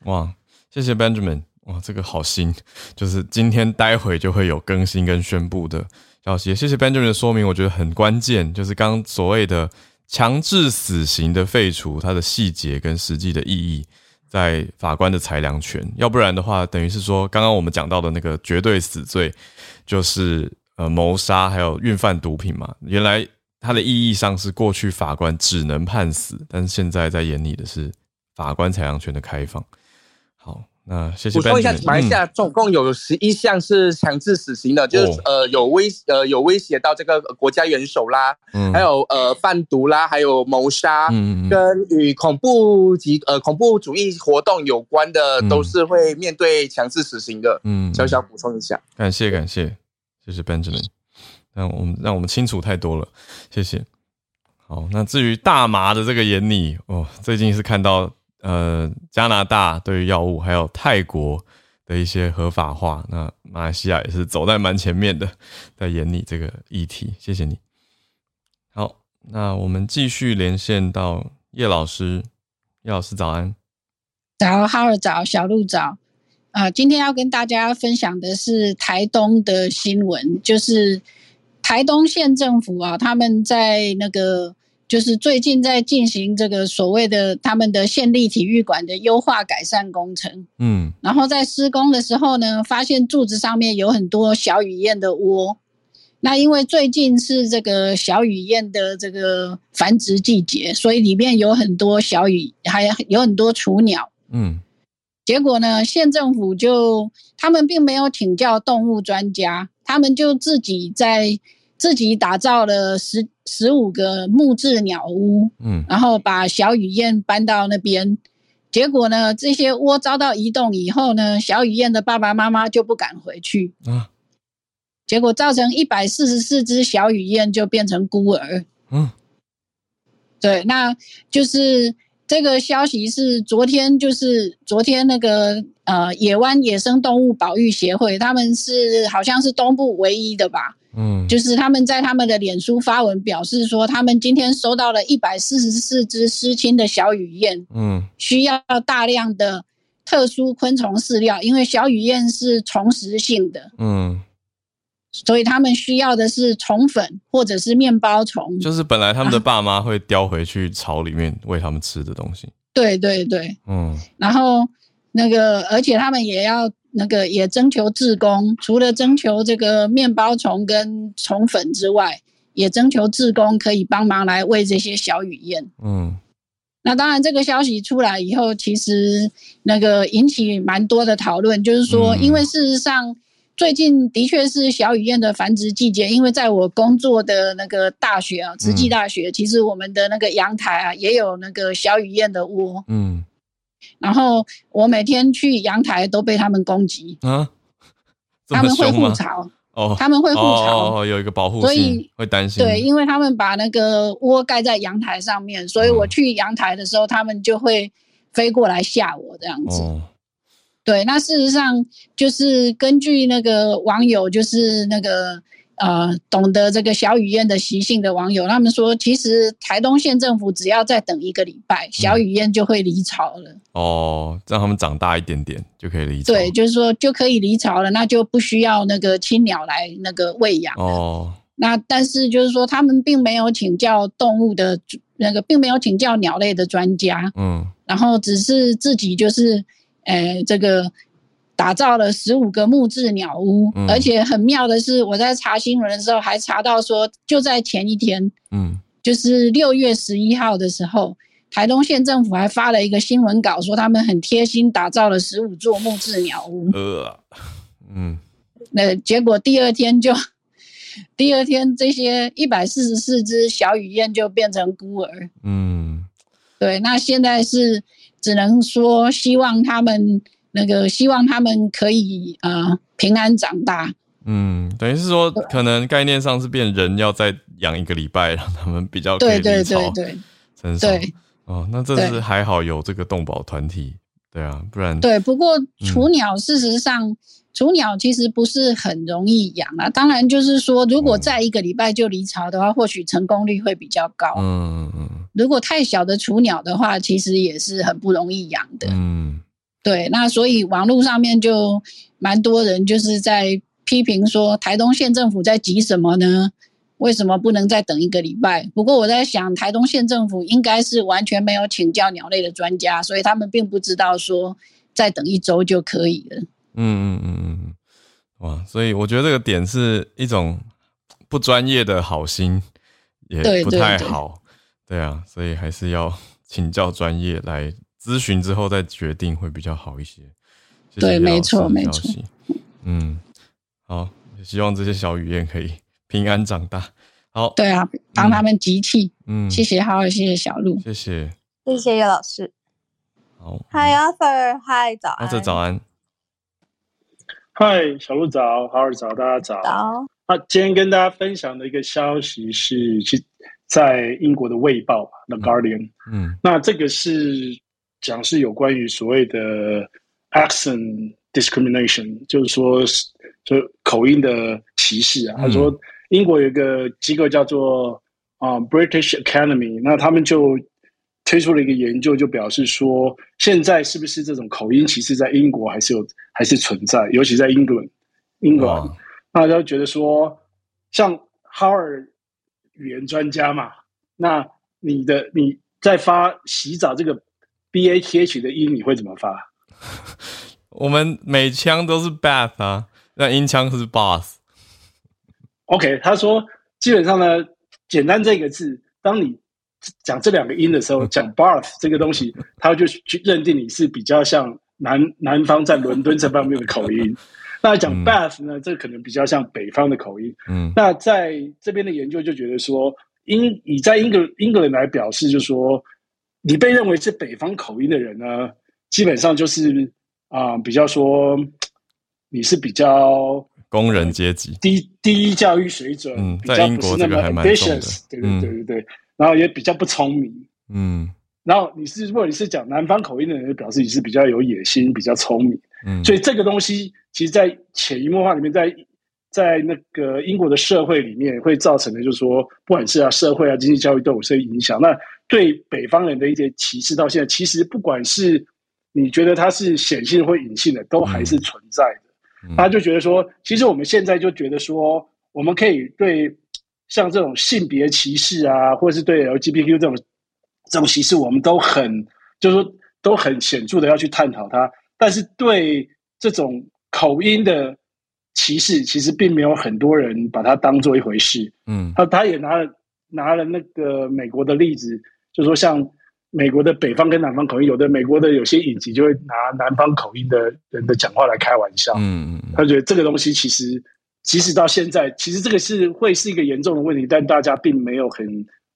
Speaker 1: 哇，谢谢 Benjamin，哇，这个好新，就是今天待会就会有更新跟宣布的消息。谢谢 Benjamin 的说明，我觉得很关键，就是刚所谓的强制死刑的废除，它的细节跟实际的意义，在法官的裁量权。要不然的话，等于是说刚刚我们讲到的那个绝对死罪，就是。呃，谋杀还有运贩毒品嘛？原来它的意义上是过去法官只能判死，但是现在在眼里的是法官裁量权的开放。好，那谢谢。
Speaker 3: 补充一下，马来西亚总共有十一项是强制死刑的，就是呃有威呃有威胁到这个国家元首啦，还有呃贩毒啦，还有谋杀，跟与恐怖及呃恐怖主义活动有关的，都是会面对强制死刑的。嗯，小小补充一下，
Speaker 1: 感谢感谢。谢谢 Benjamin，让我们让我们清楚太多了，谢谢。好，那至于大麻的这个眼里哦，最近是看到呃加拿大对于药物，还有泰国的一些合法化，那马来西亚也是走在蛮前面的，在演你这个议题，谢谢你。好，那我们继续连线到叶老师，叶老师早安，
Speaker 4: 早，哈尔早，小鹿早。啊，今天要跟大家分享的是台东的新闻，就是台东县政府啊，他们在那个就是最近在进行这个所谓的他们的县立体育馆的优化改善工程。嗯，然后在施工的时候呢，发现柱子上面有很多小雨燕的窝。那因为最近是这个小雨燕的这个繁殖季节，所以里面有很多小雨，还有很多雏鸟。嗯。结果呢？县政府就他们并没有请教动物专家，他们就自己在自己打造了十十五个木质鸟屋，嗯，然后把小雨燕搬到那边。结果呢，这些窝遭到移动以后呢，小雨燕的爸爸妈妈就不敢回去啊。结果造成一百四十四只小雨燕就变成孤儿。嗯，对，那就是。这个消息是昨天，就是昨天那个呃野湾野生动物保育协会，他们是好像是东部唯一的吧？嗯，就是他们在他们的脸书发文表示说，他们今天收到了一百四十四只失亲的小雨燕，嗯，需要大量的特殊昆虫饲料，因为小雨燕是虫食性的，嗯。所以他们需要的是虫粉或者是面包虫，
Speaker 1: 就是本来他们的爸妈会叼回去巢里面喂他们吃的东西。
Speaker 4: 对对对，嗯。然后那个，而且他们也要那个也征求志工，除了征求这个面包虫跟虫粉之外，也征求志工可以帮忙来喂这些小雨燕。嗯。那当然，这个消息出来以后，其实那个引起蛮多的讨论，就是说，因为事实上。最近的确是小雨燕的繁殖季节，因为在我工作的那个大学啊，慈济大学，其实我们的那个阳台啊，也有那个小雨燕的窝。嗯，然后我每天去阳台都被他们攻击啊，他们会互吵哦，他们会互吵
Speaker 1: 哦，有一个保护，
Speaker 4: 所以
Speaker 1: 会担心。
Speaker 4: 对，因为他们把那个窝盖在阳台上面，所以我去阳台的时候，他们就会飞过来吓我这样子。对，那事实上就是根据那个网友，就是那个呃懂得这个小雨燕的习性的网友，他们说，其实台东县政府只要再等一个礼拜，小雨燕就会离巢了。
Speaker 1: 哦，让他们长大一点点就可以离巢。
Speaker 4: 对，就是说就可以离巢了，那就不需要那个青鸟来那个喂养。哦，那但是就是说，他们并没有请教动物的那个，并没有请教鸟类的专家。嗯，然后只是自己就是。诶，这个打造了十五个木质鸟屋，而且很妙的是，我在查新闻的时候还查到说，就在前一天，嗯，就是六月十一号的时候，台东县政府还发了一个新闻稿，说他们很贴心打造了十五座木质鸟屋。呃，嗯，那结果第二天就，(laughs) 第二天这些一百四十四只小雨燕就变成孤儿。嗯，对，那现在是。只能说希望他们那个，希望他们可以呃平安长大。
Speaker 1: 嗯，等于是说，可能概念上是变人要再养一个礼拜，让他们比较对
Speaker 4: 对对对
Speaker 1: 成熟。哦，那这是还好有这个动保团体，对啊，不然
Speaker 4: 对。不过雏鸟事实上，雏鸟其实不是很容易养啊。当然，就是说，如果在一个礼拜就离巢的话，或许成功率会比较高。嗯嗯嗯。如果太小的雏鸟的话，其实也是很不容易养的。嗯，对，那所以网络上面就蛮多人就是在批评说，台东县政府在急什么呢？为什么不能再等一个礼拜？不过我在想，台东县政府应该是完全没有请教鸟类的专家，所以他们并不知道说再等一周就可以了。嗯嗯嗯
Speaker 1: 嗯，哇，所以我觉得这个点是一种不专业的好心，也不太好。对啊，所以还是要请教专业来咨询之后再决定会比较好一些。
Speaker 4: 对，没错，没错。
Speaker 1: 嗯，好，希望这些小雨燕可以平安长大。好，
Speaker 4: 对啊，帮他们集气。嗯，谢谢，好，谢谢小鹿，
Speaker 1: 谢谢，
Speaker 2: 谢谢叶老师。
Speaker 1: 好
Speaker 2: ，Hi Arthur，Hi 早安
Speaker 1: ，Arthur 早安。
Speaker 5: Hi 小鹿早，Arthur 早，大家早。
Speaker 2: 早。
Speaker 5: 那今天跟大家分享的一个消息是，其在英国的《卫报》（The Guardian），嗯，那这个是讲是有关于所谓的 accent discrimination，就是说就口音的歧视啊。他说，英国有一个机构叫做啊 British Academy，那他们就推出了一个研究，就表示说，现在是不是这种口音歧视在英国还是有还是存在，尤其在英伦，英国，那他觉得说，像哈尔。语言专家嘛，那你的你在发洗澡这个 b a t h 的音，你会怎么发？
Speaker 1: 我们每枪都是 bath 啊，那音腔是 bath。
Speaker 5: OK，他说基本上呢，简单这个字，当你讲这两个音的时候，(laughs) 讲 bath 这个东西，他就去认定你是比较像南南方在伦敦这方面的口音。那讲 Bath 呢，这可能比较像北方的口音。嗯，那在这边的研究就觉得说，英以在英格英格兰来表示，就说你被认为是北方口音的人呢，基本上就是啊，比较说你是比较
Speaker 1: 工人阶级，
Speaker 5: 低低教育水准，
Speaker 1: 嗯，在英国这个还蛮重的，
Speaker 5: 对对对对对，然后也比较不聪明，嗯，然后你是如果你是讲南方口音的人，表示你是比较有野心、比较聪明。嗯，所以这个东西其实，在潜移默化里面，在在那个英国的社会里面，会造成的就是说，不管是啊社会啊经济教育都有些影响。那对北方人的一些歧视，到现在其实不管是你觉得它是显性或隐性的，都还是存在的。他就觉得说，其实我们现在就觉得说，我们可以对像这种性别歧视啊，或者是对 LGBTQ 这种这种歧视，我们都很就是说都很显著的要去探讨它。但是对这种口音的歧视，其实并没有很多人把它当做一回事。嗯，他他也拿了拿了那个美国的例子，就说像。美国的北方跟南方口音，有的美国的有些影集就会拿南方口音的人的讲话来开玩笑。嗯嗯，他觉得这个东西其实，即使到现在，其实这个是会是一个严重的问题，但大家并没有很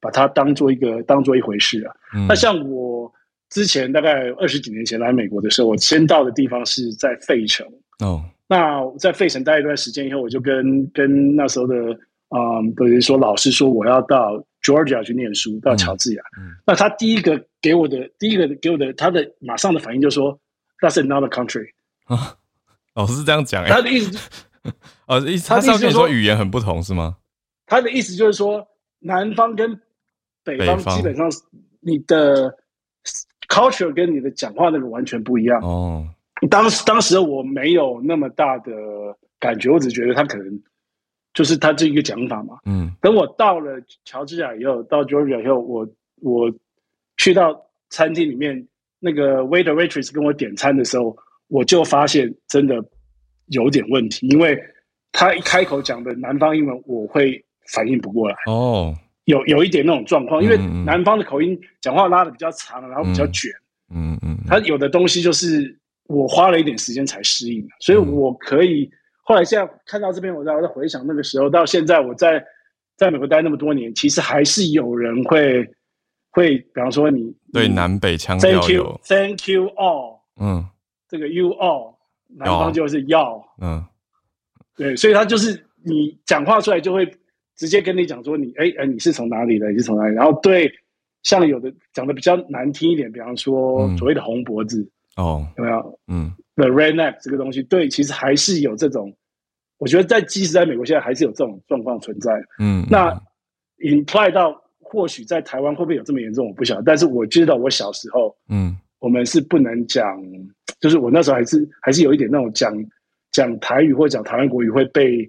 Speaker 5: 把它当做一个当做一回事啊。那像我之前大概二十几年前来美国的时候，我先到的地方是在费城。哦，那在费城待一段时间以后，我就跟跟那时候的嗯，等于说老师说我要到。Georgia 去念书到乔治亚，那他第一个给我的第一个给我的他的马上的反应就说，That's another country
Speaker 1: 啊，老师是这样讲，
Speaker 5: 他的意思，
Speaker 1: 呃，意思他是跟你说语言很不同是吗？
Speaker 5: 他的意思就是说，南方跟北方基本上你的 culture 跟你的讲话那个完全不一样哦。当时当时我没有那么大的感觉，我只觉得他可能。就是他这一个讲法嘛，嗯，等我到了乔治亚以后，到 Georgia 以后，我我去到餐厅里面，那个 waiter waitress 跟我点餐的时候，我就发现真的有点问题，因为他一开口讲的南方英文，我会反应不过来哦，有有一点那种状况，因为南方的口音讲话拉的比较长，然后比较卷，嗯嗯，他有的东西就是我花了一点时间才适应，所以我可以。后来现在看到这篇文章，我在回想那个时候到现在，我在在美国待那么多年，其实还是有人会会，比方说你
Speaker 1: 对南北腔调
Speaker 5: 有 Thank you all，嗯，这个 You all，南方就是要，嗯，对，所以他就是你讲话出来就会直接跟你讲说你哎哎你是从哪里的，你是从哪里，然后对像有的讲的比较难听一点，比方说所谓的红脖子哦，有没有？嗯。The red neck 这个东西，对，其实还是有这种，我觉得在即使在美国，现在还是有这种状况存在。嗯，那 imply 到或许在台湾会不会有这么严重，我不晓得。但是我知道我小时候，嗯，我们是不能讲，就是我那时候还是还是有一点那种讲讲台语或者讲台湾国语会被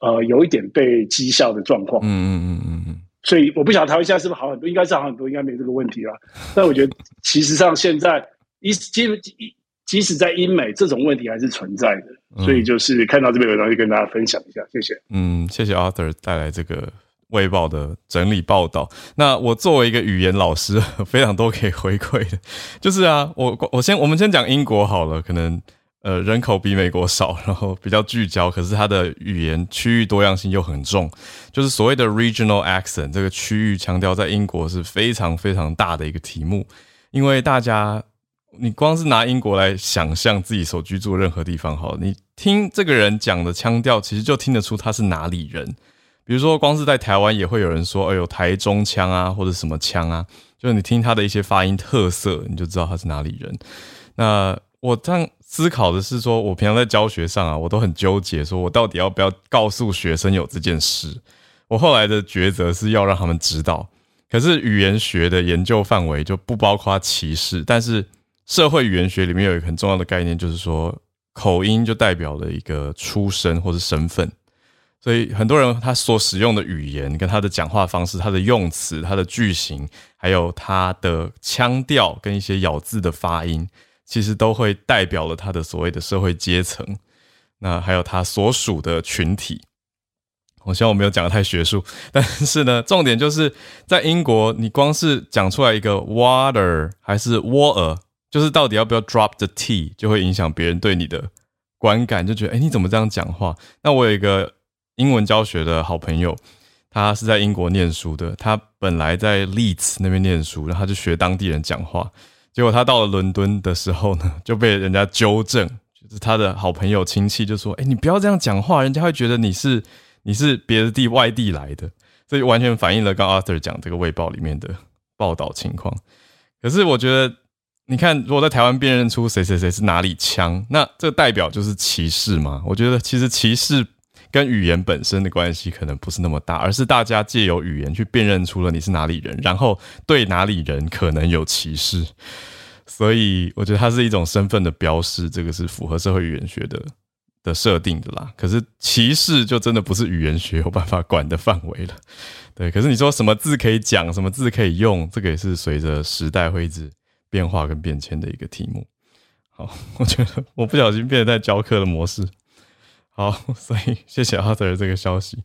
Speaker 5: 呃有一点被讥笑的状况。嗯嗯嗯嗯嗯。所以我不晓得台湾现在是不是好很多，应该是好很多，应该没这个问题了。但我觉得其实上现在一基本一。即使在英美，这种问题还是存在的，所以就是看到这边有东西跟大家分享一下，谢谢。
Speaker 1: 嗯，谢谢 Arthur 带来这个《卫报》的整理报道。那我作为一个语言老师，(laughs) 非常多可以回馈的，就是啊，我我先我们先讲英国好了，可能呃人口比美国少，然后比较聚焦，可是它的语言区域多样性又很重，就是所谓的 regional accent 这个区域强调在英国是非常非常大的一个题目，因为大家。你光是拿英国来想象自己所居住任何地方，好，你听这个人讲的腔调，其实就听得出他是哪里人。比如说，光是在台湾也会有人说，哎呦，台中腔啊，或者什么腔啊，就是你听他的一些发音特色，你就知道他是哪里人。那我这样思考的是，说我平常在教学上啊，我都很纠结，说我到底要不要告诉学生有这件事。我后来的抉择是要让他们知道。可是语言学的研究范围就不包括歧视，但是。社会语言学里面有一个很重要的概念，就是说口音就代表了一个出身或者身份，所以很多人他所使用的语言、跟他的讲话方式、他的用词、他的句型，还有他的腔调跟一些咬字的发音，其实都会代表了他的所谓的社会阶层。那还有他所属的群体。我希望我没有讲的太学术，(laughs) 但是呢，重点就是在英国，你光是讲出来一个 water 还是 water。就是到底要不要 drop the t，就会影响别人对你的观感，就觉得哎你怎么这样讲话？那我有一个英文教学的好朋友，他是在英国念书的，他本来在 Leeds 那边念书，然后他就学当地人讲话，结果他到了伦敦的时候呢，就被人家纠正，就是他的好朋友亲戚就说，哎你不要这样讲话，人家会觉得你是你是别的地外地来的，所以完全反映了刚 Arthur 讲这个卫报里面的报道情况。可是我觉得，你看，如果在台湾辨认出谁谁谁是哪里腔，那这代表就是歧视吗？我觉得其实歧视跟语言本身的关系可能不是那么大，而是大家借由语言去辨认出了你是哪里人，然后对哪里人可能有歧视。所以我觉得它是一种身份的标识，这个是符合社会语言学的的设定的啦。可是歧视就真的不是语言学有办法管的范围了。对，可是你说什么字可以讲，什么字可以用，这个也是随着时代会一直变化跟变迁的一个题目。好，我觉得我不小心变得在教课的模式。好，所以谢谢阿德这个消息。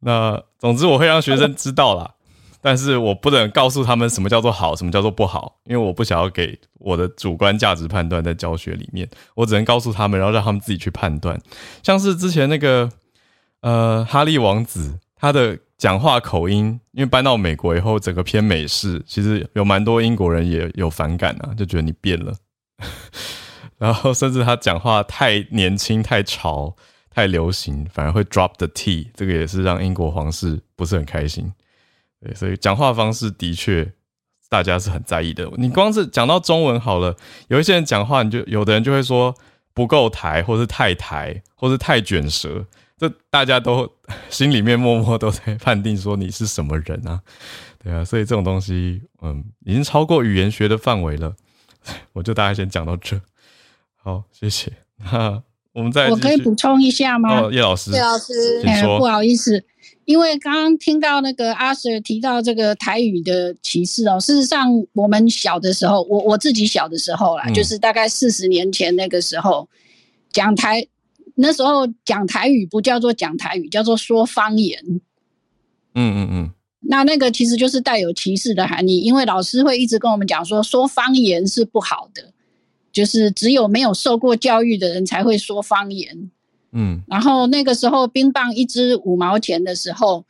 Speaker 1: 那总之我会让学生知道啦。但是我不能告诉他们什么叫做好，什么叫做不好，因为我不想要给我的主观价值判断在教学里面。我只能告诉他们，然后让他们自己去判断。像是之前那个呃哈利王子，他的讲话口音，因为搬到美国以后，整个偏美式，其实有蛮多英国人也有反感啊，就觉得你变了。(laughs) 然后甚至他讲话太年轻、太潮、太流行，反而会 drop the T，这个也是让英国皇室不是很开心。对，所以讲话方式的确，大家是很在意的。你光是讲到中文好了，有一些人讲话，你就有的人就会说不够台，或是太台，或是太卷舌，这大家都 (laughs) 心里面默默都在判定说你是什么人啊？对啊，所以这种东西，嗯，已经超过语言学的范围了。(laughs) 我就大概先讲到这，好，谢谢。(laughs) 那我们再
Speaker 4: 我可以补充一下吗？
Speaker 1: 叶老师，
Speaker 2: 叶老师，
Speaker 4: 不好意思。因为刚刚听到那个阿 Sir 提到这个台语的歧视哦，事实上我们小的时候，我我自己小的时候啦，就是大概四十年前那个时候，讲台那时候讲台语不叫做讲台语，叫做说方言。
Speaker 1: 嗯嗯嗯。
Speaker 4: 那那个其实就是带有歧视的含义，因为老师会一直跟我们讲说，说方言是不好的，就是只有没有受过教育的人才会说方言。
Speaker 1: 嗯，
Speaker 4: 然后那个时候冰棒一支五毛钱的时候，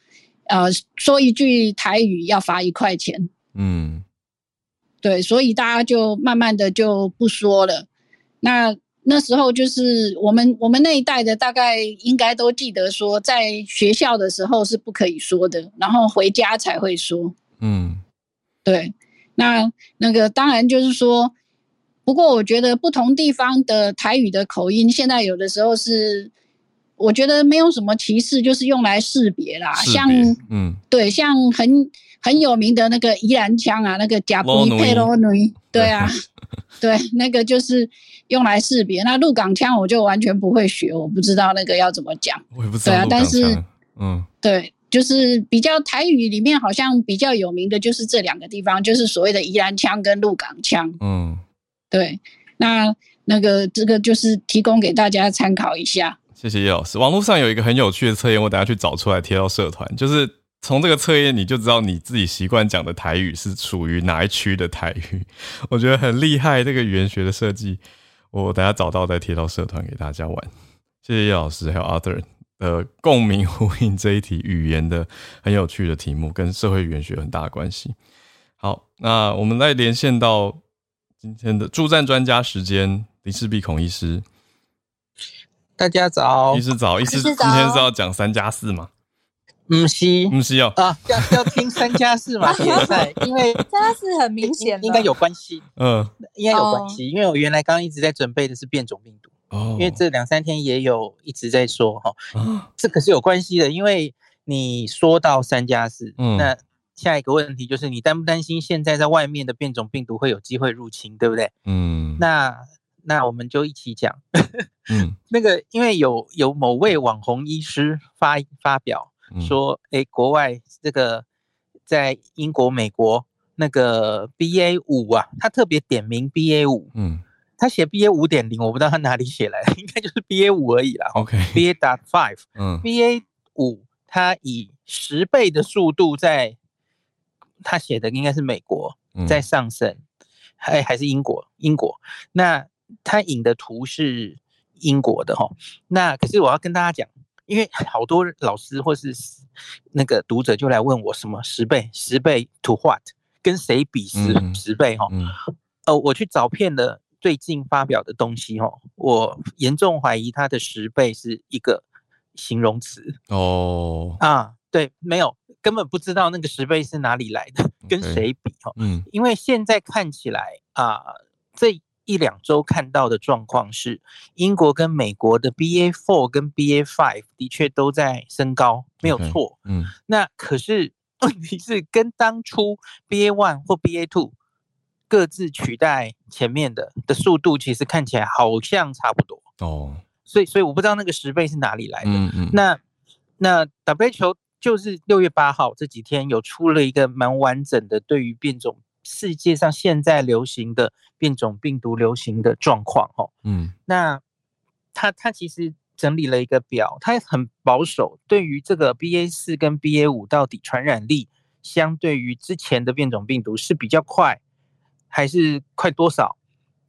Speaker 4: 呃，说一句台语要罚一块钱。
Speaker 1: 嗯，
Speaker 4: 对，所以大家就慢慢的就不说了。那那时候就是我们我们那一代的大概应该都记得说，在学校的时候是不可以说的，然后回家才会说。
Speaker 1: 嗯，
Speaker 4: 对，那那个当然就是说。不过我觉得不同地方的台语的口音，现在有的时候是，我觉得没有什么歧视，就是用来识别啦。像，
Speaker 1: 嗯，
Speaker 4: 对，像很很有名的那个宜兰腔啊，那个假布佩罗女，(laughs) 对啊，(laughs) 对，那个就是用来识别。那鹿港腔我就完全不会学，我不知道那个要怎么讲。
Speaker 1: 我也不知道。对
Speaker 4: 啊，但是，
Speaker 1: 嗯，
Speaker 4: 对，就是比较台语里面好像比较有名的就是这两个地方，就是所谓的宜兰腔跟鹿港腔。
Speaker 1: 嗯。
Speaker 4: 对，那那个这个就是提供给大家参考一下。
Speaker 1: 谢谢叶老师。网络上有一个很有趣的测验，我等下去找出来贴到社团。就是从这个测验，你就知道你自己习惯讲的台语是属于哪一区的台语。(laughs) 我觉得很厉害，这个语言学的设计，我等下找到再贴到社团给大家玩。谢谢叶老师，还有 other 的共鸣呼应这一题语言的很有趣的题目，跟社会语言学有很大的关系。好，那我们再连线到。今天的助战专家时间，林世璧孔医师，
Speaker 6: 大家早，
Speaker 1: 医师早，医师今天是要讲三加四吗？
Speaker 6: 嗯，是，
Speaker 1: 唔是哦，
Speaker 6: 啊，要要听三加四嘛？(laughs) 现在因为
Speaker 2: 三加四很明显，
Speaker 6: 应该有关系，
Speaker 1: 嗯，
Speaker 6: 应该有关系，因为我原来刚刚一直在准备的是变种病毒，哦，因为这两三天也有一直在说哈，这个是有关系的，因为你说到三加四，嗯，那。下一个问题就是，你担不担心现在在外面的变种病毒会有机会入侵，对不对？
Speaker 1: 嗯，
Speaker 6: 那那我们就一起讲。
Speaker 1: 嗯，(laughs)
Speaker 6: 那个因为有有某位网红医师发发表说，哎，国外这个在英国、美国那个 BA 五啊，他特别点名 BA 五。
Speaker 1: 嗯，
Speaker 6: 他写 BA 五点零，我不知道他哪里写来的，应该就是 BA 五而已啦。
Speaker 1: OK，BA
Speaker 6: dot five。(laughs) 嗯，BA 五它以十倍的速度在他写的应该是美国在上升，还还是英国？英国。那他引的图是英国的哈。那可是我要跟大家讲，因为好多老师或是那个读者就来问我，什么十倍？十倍 to what？跟谁比十十倍？哈，呃，我去找遍了最近发表的东西哈，我严重怀疑它的十倍是一个形容词
Speaker 1: 哦。
Speaker 6: 啊，对，没有。根本不知道那个十倍是哪里来的，跟谁比哈？嗯，因为现在看起来啊，这一两周看到的状况是，英国跟美国的 BA four 跟 BA five 的确都在升高，没有错。嗯，那可是问题是跟当初 BA one 或 BA two 各自取代前面的的速度，其实看起来好像差不多哦。所以，所以我不知道那个十倍是哪里来的。嗯嗯。那那 WHO 就是六月八号这几天有出了一个蛮完整的对于变种世界上现在流行的变种病毒流行的状况哦，嗯，那他他其实整理了一个表，他很保守，对于这个 BA 四跟 BA 五到底传染力相对于之前的变种病毒是比较快还是快多少？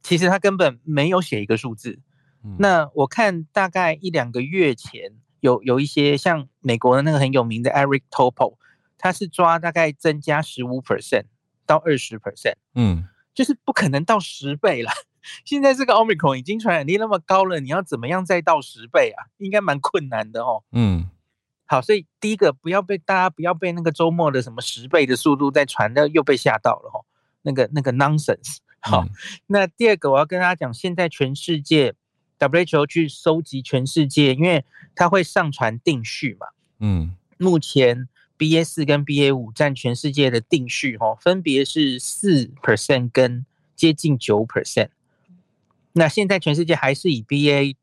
Speaker 6: 其实他根本没有写一个数字。那我看大概一两个月前。有有一些像美国的那个很有名的 Eric Topol，他是抓大概增加十五 percent 到二十 percent，嗯，就是不可能到十倍了。(laughs) 现在这个 Omicron 已经传染力那么高了，你要怎么样再到十倍啊？应该蛮困难的哦。嗯，好，所以第一个不要被大家不要被那个周末的什么十倍的速度在传的又被吓到了哦，那个那个 nonsense。好，那第二个我要跟大家讲，现在全世界。WHO 去收集全世界，因为它会上传定序嘛。嗯，目前 BA 四跟 BA 五占全世界的定序，哈，分别是四 percent 跟接近九 percent。那现在全世界还是以 BA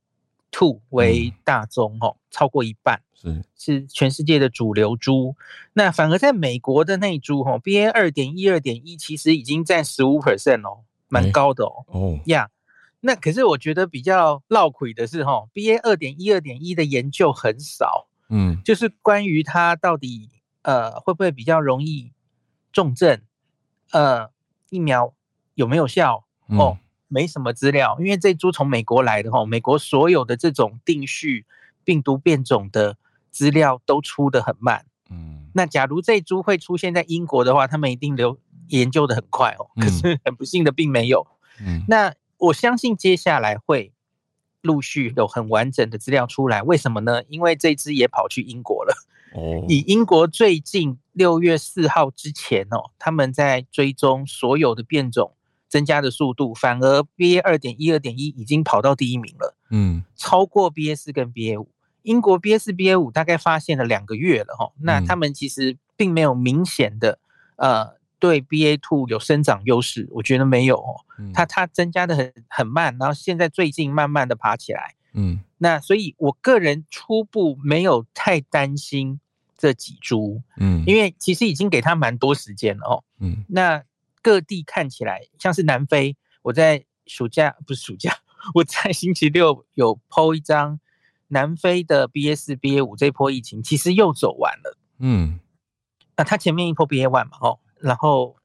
Speaker 6: two 为大宗，哈，超过一半是是全世界的主流株。那反而在美国的那株，哈，BA 二点一、二点一，其实已经占十五 percent 哦，蛮高的哦。哦呀。那可是我觉得比较闹鬼的是哈，B A 二点一二点一的研究很少，嗯，就是关于它到底呃会不会比较容易重症，呃疫苗有没有效哦，没什么资料，因为这株从美国来的哈，美国所有的这种定序病毒变种的资料都出的很慢，嗯，那假如这株会出现在英国的话，他们一定留研究的很快哦，可是很不幸的并没有，嗯，那。我相信接下来会陆续有很完整的资料出来，为什么呢？因为这支也跑去英国了。哦，以英国最近六月四号之前哦，他们在追踪所有的变种增加的速度，反而 BA 二点一、二点一已经跑到第一名了。嗯，超过 BA 四跟 BA 五。英国 BA 四、BA 五大概发现了两个月了哈，那他们其实并没有明显的呃。对 BA two 有生长优势，我觉得没有哦，它它增加的很很慢，然后现在最近慢慢的爬起来，嗯，那所以我个人初步没有太担心这几株，嗯，因为其实已经给他蛮多时间了哦，嗯，那各地看起来像是南非，我在暑假不是暑假，(laughs) 我在星期六有 PO 一张南非的 BA 四 BA 五这波疫情其实又走完了，嗯，那它前面一波 BA one 嘛，哦。然后，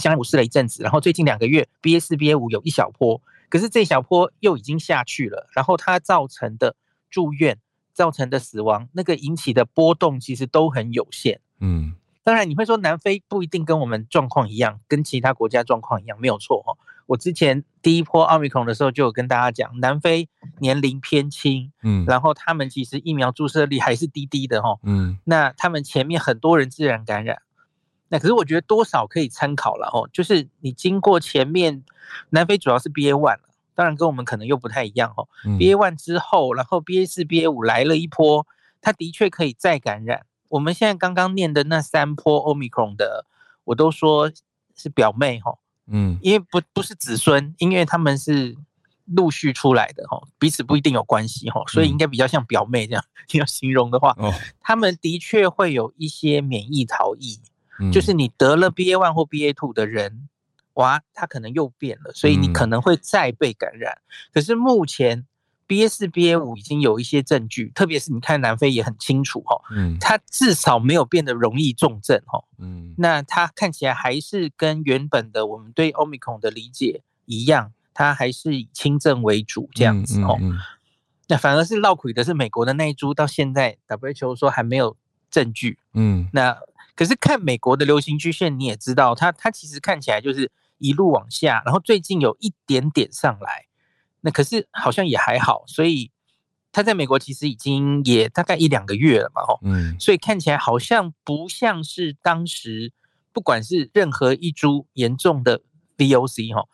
Speaker 6: 相安无事了一阵子，然后最近两个月，BA 四、BA 五有一小波，可是这小波又已经下去了，然后它造成的住院、造成的死亡，那个引起的波动其实都很有限。嗯，当然你会说南非不一定跟我们状况一样，跟其他国家状况一样，没有错哈。我之前第一波奥密克戎的时候就有跟大家讲，南非年龄偏轻，嗯，然后他们其实疫苗注射率还是低低的哈，嗯，那他们前面很多人自然感染，那可是我觉得多少可以参考了哦，就是你经过前面南非主要是 BA one 当然跟我们可能又不太一样哦，BA one 之后，然后 BA 四、BA 五来了一波，它的确可以再感染。我们现在刚刚念的那三波奥密克戎的，我都说是表妹哈。嗯，因为不不是子孙，因为他们是陆续出来的哈，彼此不一定有关系哈，所以应该比较像表妹这样。你 (laughs) 要形容的话，他们的确会有一些免疫逃逸，就是你得了 BA one 或 BA two 的人，哇，他可能又变了，所以你可能会再被感染。可是目前。B A 四、B A 五已经有一些证据，特别是你看南非也很清楚哈，嗯，它至少没有变得容易重症哈，嗯，那它看起来还是跟原本的我们对 Omicron 的理解一样，它还是以轻症为主这样子哦，那反而是闹鬼的是美国的那一株，到现在 WHO 说还没有证据，嗯，那可是看美国的流行曲线，你也知道，它它其实看起来就是一路往下，然后最近有一点点上来。那可是好像也还好，所以他在美国其实已经也大概一两个月了嘛，吼，嗯，所以看起来好像不像是当时不管是任何一株严重的 VOC 哈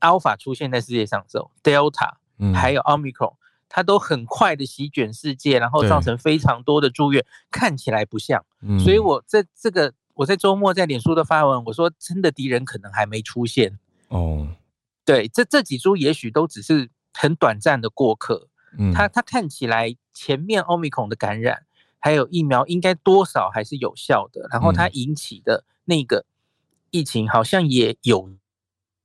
Speaker 6: ，Alpha 出现在世界上的时候，Delta，嗯。还有 Omicron，它都很快的席卷世界，然后造成非常多的住院，看起来不像，嗯。所以我这这个我在周末在脸书的发文，我说真的敌人可能还没出现哦，对，这这几株也许都只是很短暂的过客。嗯它它看起来前面欧米孔的感染，还有疫苗应该多少还是有效的，然后它引起的那个疫情好像也有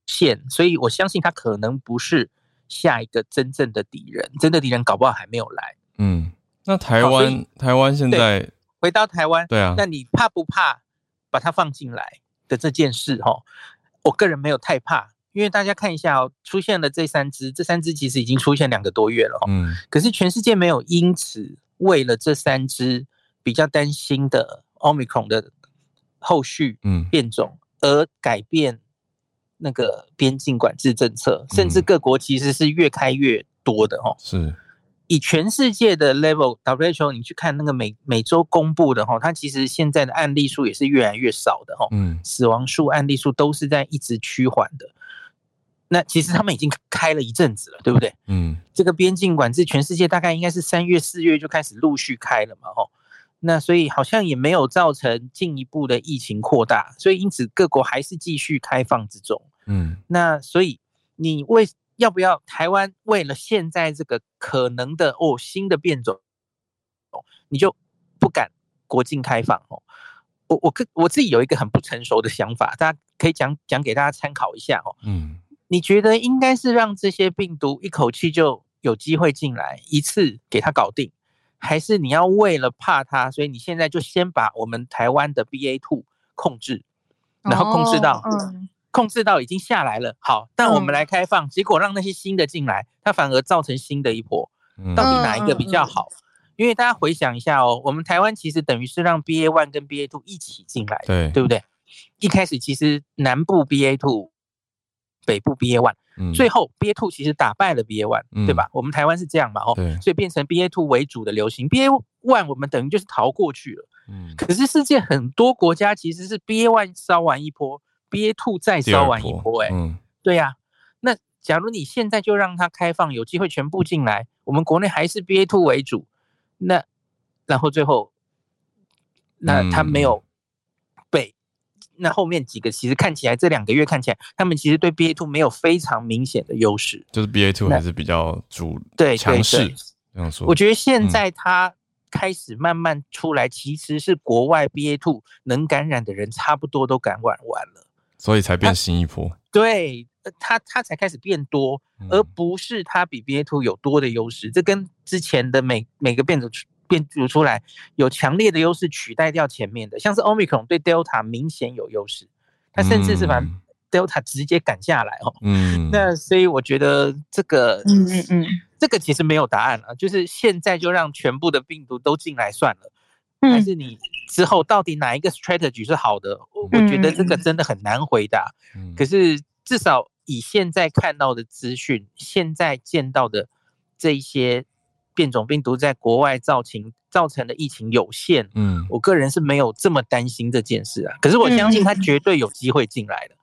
Speaker 6: 限，所以我相信它可能不是下一个真正的敌人，真的敌人搞不好还没有来。
Speaker 1: 嗯，那台湾台湾现在
Speaker 6: 回到台湾，
Speaker 1: 对啊，
Speaker 6: 那你怕不怕把它放进来的这件事？哈，我个人没有太怕。因为大家看一下哦，出现了这三只，这三只其实已经出现两个多月了哦。嗯。可是全世界没有因此为了这三只比较担心的 Omicron 的后续变种而改变那个边境管制政策，甚至各国其实是越开越多的哦。
Speaker 1: 是。
Speaker 6: 以全世界的 level，WHO 你去看那个每每周公布的哈，它其实现在的案例数也是越来越少的哈。嗯。死亡数、案例数都是在一直趋缓的。那其实他们已经开了一阵子了，对不对？嗯，这个边境管制，全世界大概应该是三月、四月就开始陆续开了嘛，吼。那所以好像也没有造成进一步的疫情扩大，所以因此各国还是继续开放之中。嗯，那所以你为要不要台湾为了现在这个可能的哦新的变种，你就不敢国境开放哦？我我跟我自己有一个很不成熟的想法，大家可以讲讲给大家参考一下哦。嗯。你觉得应该是让这些病毒一口气就有机会进来，一次给它搞定，还是你要为了怕它，所以你现在就先把我们台湾的 BA two 控制，然后控制到控制到已经下来了。好，但我们来开放，结果让那些新的进来，它反而造成新的一波。到底哪一个比较好？因为大家回想一下哦，我们台湾其实等于是让 BA one 跟 BA two 一起进来，
Speaker 1: 对
Speaker 6: 对不对？一开始其实南部 BA two。北部 BA one，最后 BA two 其实打败了 BA one，对吧？我们台湾是这样嘛，哦，所以变成 BA two 为主的流行，BA one 我们等于就是逃过去了。嗯，可是世界很多国家其实是 BA one 烧完一波，BA two 再烧完一波，哎，对呀。那假如你现在就让它开放，有机会全部进来，我们国内还是 BA two 为主，那然后最后，那它没有被。那后面几个其实看起来，这两个月看起来，他们其实对 BA two 没有非常明显的优势，
Speaker 1: 就是 BA two 还是比较主
Speaker 6: 对
Speaker 1: 强势这样说。
Speaker 6: 我觉得现在它开始慢慢出来，其实是国外 BA two 能感染的人差不多都感染完了，
Speaker 1: 所以才变新一波。
Speaker 6: 对，它它才开始变多，而不是它比 BA two 有多的优势。这跟之前的每每个变种。变组出来有强烈的优势取代掉前面的，像是 Omicron 对 Delta 明显有优势，它甚至是把 Delta 直接赶下来哦。嗯，(laughs) 那所以我觉得这个，嗯嗯嗯，这个其实没有答案了，就是现在就让全部的病毒都进来算了，还是你之后到底哪一个 strategy 是好的？我我觉得这个真的很难回答。可是至少以现在看到的资讯，现在见到的这一些。变种病毒在国外造成造成的疫情有限，嗯，我个人是没有这么担心这件事啊。可是我相信它绝对有机会进来的。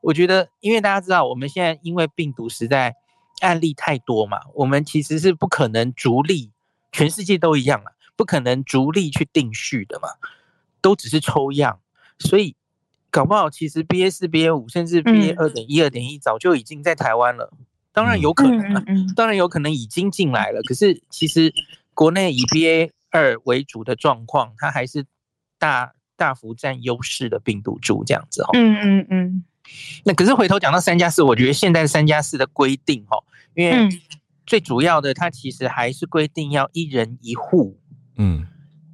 Speaker 6: 我觉得，因为大家知道，我们现在因为病毒实在案例太多嘛，我们其实是不可能逐例，全世界都一样了，不可能逐例去定序的嘛，都只是抽样，所以搞不好其实 B A 四、B A 五甚至 B A 二点一、二点一早就已经在台湾了。当然有可能，当然有可能已经进来了。可是其实国内以 BA 二为主的状况，它还是大大幅占优势的病毒株这样子哦。嗯嗯嗯。那可是回头讲到三加四，我觉得现在三加四的规定哈，因为最主要的它其实还是规定要一人一户。嗯，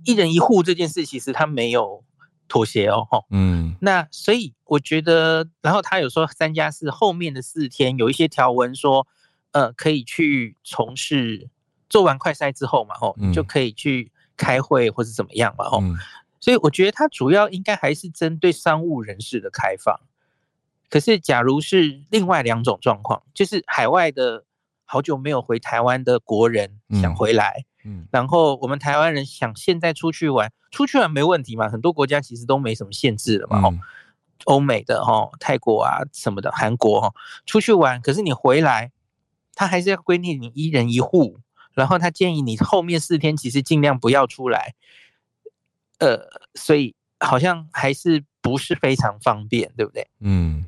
Speaker 6: 一人一户这件事其实他没有。妥协哦，哈，嗯，那所以我觉得，然后他有说三加四后面的四天有一些条文说，呃，可以去从事做完快筛之后嘛，吼，就可以去开会或者怎么样嘛，吼，所以我觉得它主要应该还是针对商务人士的开放。可是假如是另外两种状况，就是海外的好久没有回台湾的国人想回来，嗯，然后我们台湾人想现在出去玩，出去玩没问题嘛，很多国家其实都没什么限制了嘛，哦，欧美的哈，泰国啊什么的，韩国哦，出去玩，可是你回来，他还是要规定你一人一户，然后他建议你后面四天其实尽量不要出来，呃，所以好像还是不是非常方便，对不对？嗯，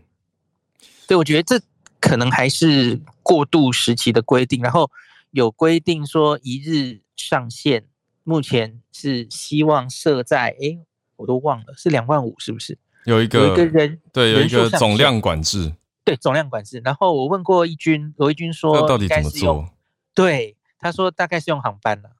Speaker 6: 对，我觉得这可能还是过渡时期的规定，然后有规定说一日上限，目前是希望设在，哎，我都忘了是两万五，是不是？
Speaker 1: 有一个
Speaker 6: 有一个人
Speaker 1: 对有一个总量管制，
Speaker 6: 对总量管制。然后我问过一军，罗一军说，
Speaker 1: 到底怎么做？
Speaker 6: 对他说大概是用航班了。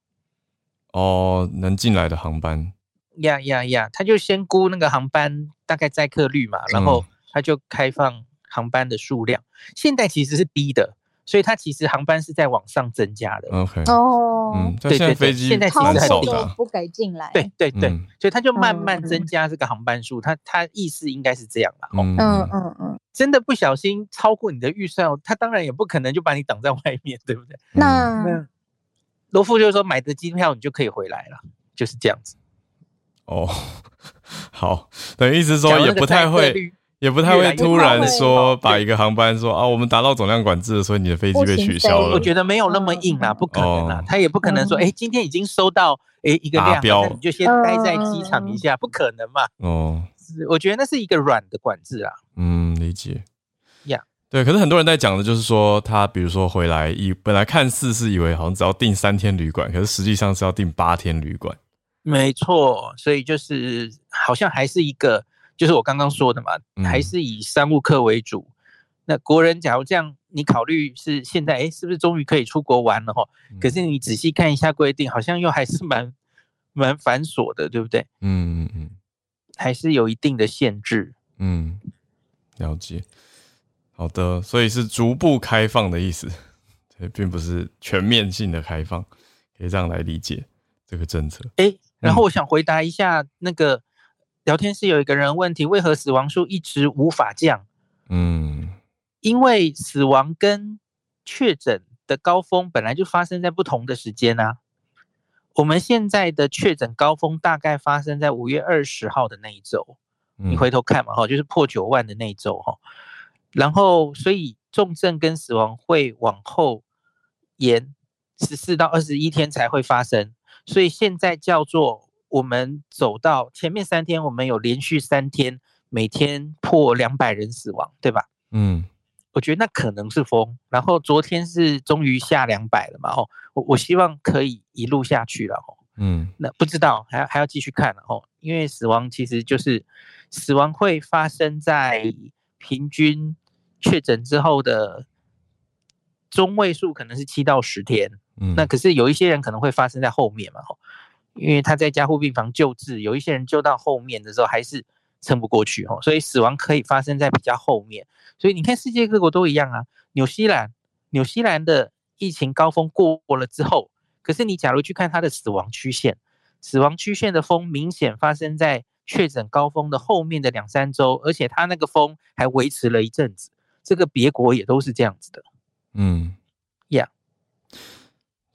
Speaker 1: 哦，能进来的航班。
Speaker 6: 呀呀呀！他就先估那个航班大概载客率嘛，然后他就开放航班的数量。现在其实是低的。所以它其实航班是在往上增加的。
Speaker 1: OK，
Speaker 2: 哦，
Speaker 1: 嗯，对对对，现在其实很少
Speaker 2: 不给进来。
Speaker 6: 对对对，所以它就慢慢增加这个航班数。它它意思应该是这样啦。
Speaker 2: 嗯嗯嗯，
Speaker 6: 真的不小心超过你的预算，他当然也不可能就把你挡在外面，对不对？(laughs)
Speaker 2: 那
Speaker 6: 罗富就是说买的机票你就可以回来了，就是这样子。
Speaker 1: 哦，(laughs) 好，等于意思说也不太会。也不太会突然说把一个航班说啊，我们达到总量管制，所以你的飞机被取消了。
Speaker 6: 我觉得没有那么硬啊，不可能啊，他也不可能说，哎，今天已经收到哎一个量，那你就先待在机场一下，不可能嘛。哦，我觉得那是一个软的管制啊。
Speaker 1: 嗯，理解。
Speaker 6: 呀，
Speaker 1: 对，可是很多人在讲的就是说，他比如说回来以本来看似是以为好像只要订三天旅馆，可是实际上是要订八天旅馆。
Speaker 6: 没错，所以就是好像还是一个。就是我刚刚说的嘛，还是以商务客为主。那国人假如这样，你考虑是现在，哎，是不是终于可以出国玩了哈？可是你仔细看一下规定，好像又还是蛮蛮繁琐的，对不对？嗯嗯嗯，还是有一定的限制。
Speaker 1: 嗯，了解。好的，所以是逐步开放的意思，(laughs) 对，并不是全面性的开放，可以这样来理解这个政策。
Speaker 6: 哎，然后我想回答一下那个。聊天室有一个人问题：为何死亡数一直无法降？嗯，因为死亡跟确诊的高峰本来就发生在不同的时间啊。我们现在的确诊高峰大概发生在五月二十号的那一周，你回头看嘛，哈，就是破九万的那一周，哈。然后，所以重症跟死亡会往后延十四到二十一天才会发生，所以现在叫做。我们走到前面三天，我们有连续三天每天破两百人死亡，对吧？嗯，我觉得那可能是风。然后昨天是终于下两百了嘛？哦，我我希望可以一路下去了。哦，嗯，那不知道还还要继续看了。哦，因为死亡其实就是死亡会发生在平均确诊之后的中位数可能是七到十天。嗯，那可是有一些人可能会发生在后面嘛？哦。因为他在加护病房救治，有一些人救到后面的时候还是撑不过去哦，所以死亡可以发生在比较后面。所以你看世界各国都一样啊，纽西兰，纽西兰的疫情高峰过了之后，可是你假如去看它的死亡曲线，死亡曲线的峰明显发生在确诊高峰的后面的两三周，而且它那个峰还维持了一阵子。这个别国也都是这样子的。嗯，呀，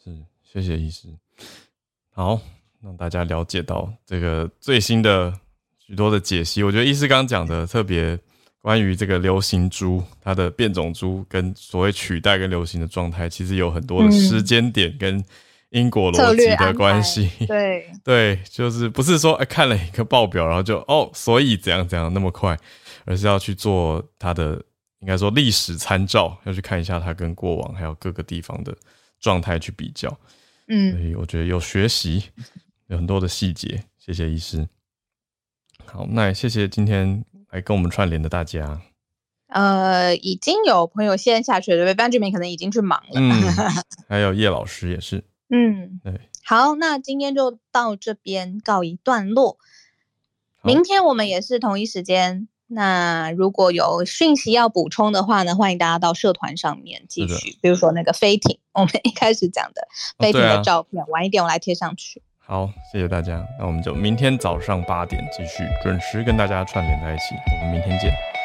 Speaker 1: 是，谢谢医师，好。让大家了解到这个最新的许多的解析，我觉得医师刚刚讲的特别关于这个流行株，它的变种株跟所谓取代跟流行的状态，其实有很多的时间点跟因果逻辑的关系。
Speaker 2: 对 (laughs)
Speaker 1: 对，就是不是说哎看了一个报表，然后就哦，所以怎样怎样那么快，而是要去做它的应该说历史参照，要去看一下它跟过往还有各个地方的状态去比较。嗯，所以我觉得有学习。有很多的细节，谢谢医师。好，那也谢谢今天来跟我们串联的大家。
Speaker 2: 呃，已经有朋友线下去了，，Benjamin 可能已经去忙了。嗯，(laughs)
Speaker 1: 还有叶老师也是。
Speaker 2: 嗯，对。好，那今天就到这边告一段落。明天我们也是同一时间。那如果有讯息要补充的话呢，欢迎大家到社团上面继续。比如说那个飞艇，我们一开始讲的飞艇的照片，晚一点我来贴上去。
Speaker 1: 好，谢谢大家。那我们就明天早上八点继续准时跟大家串联在一起。我们明天见。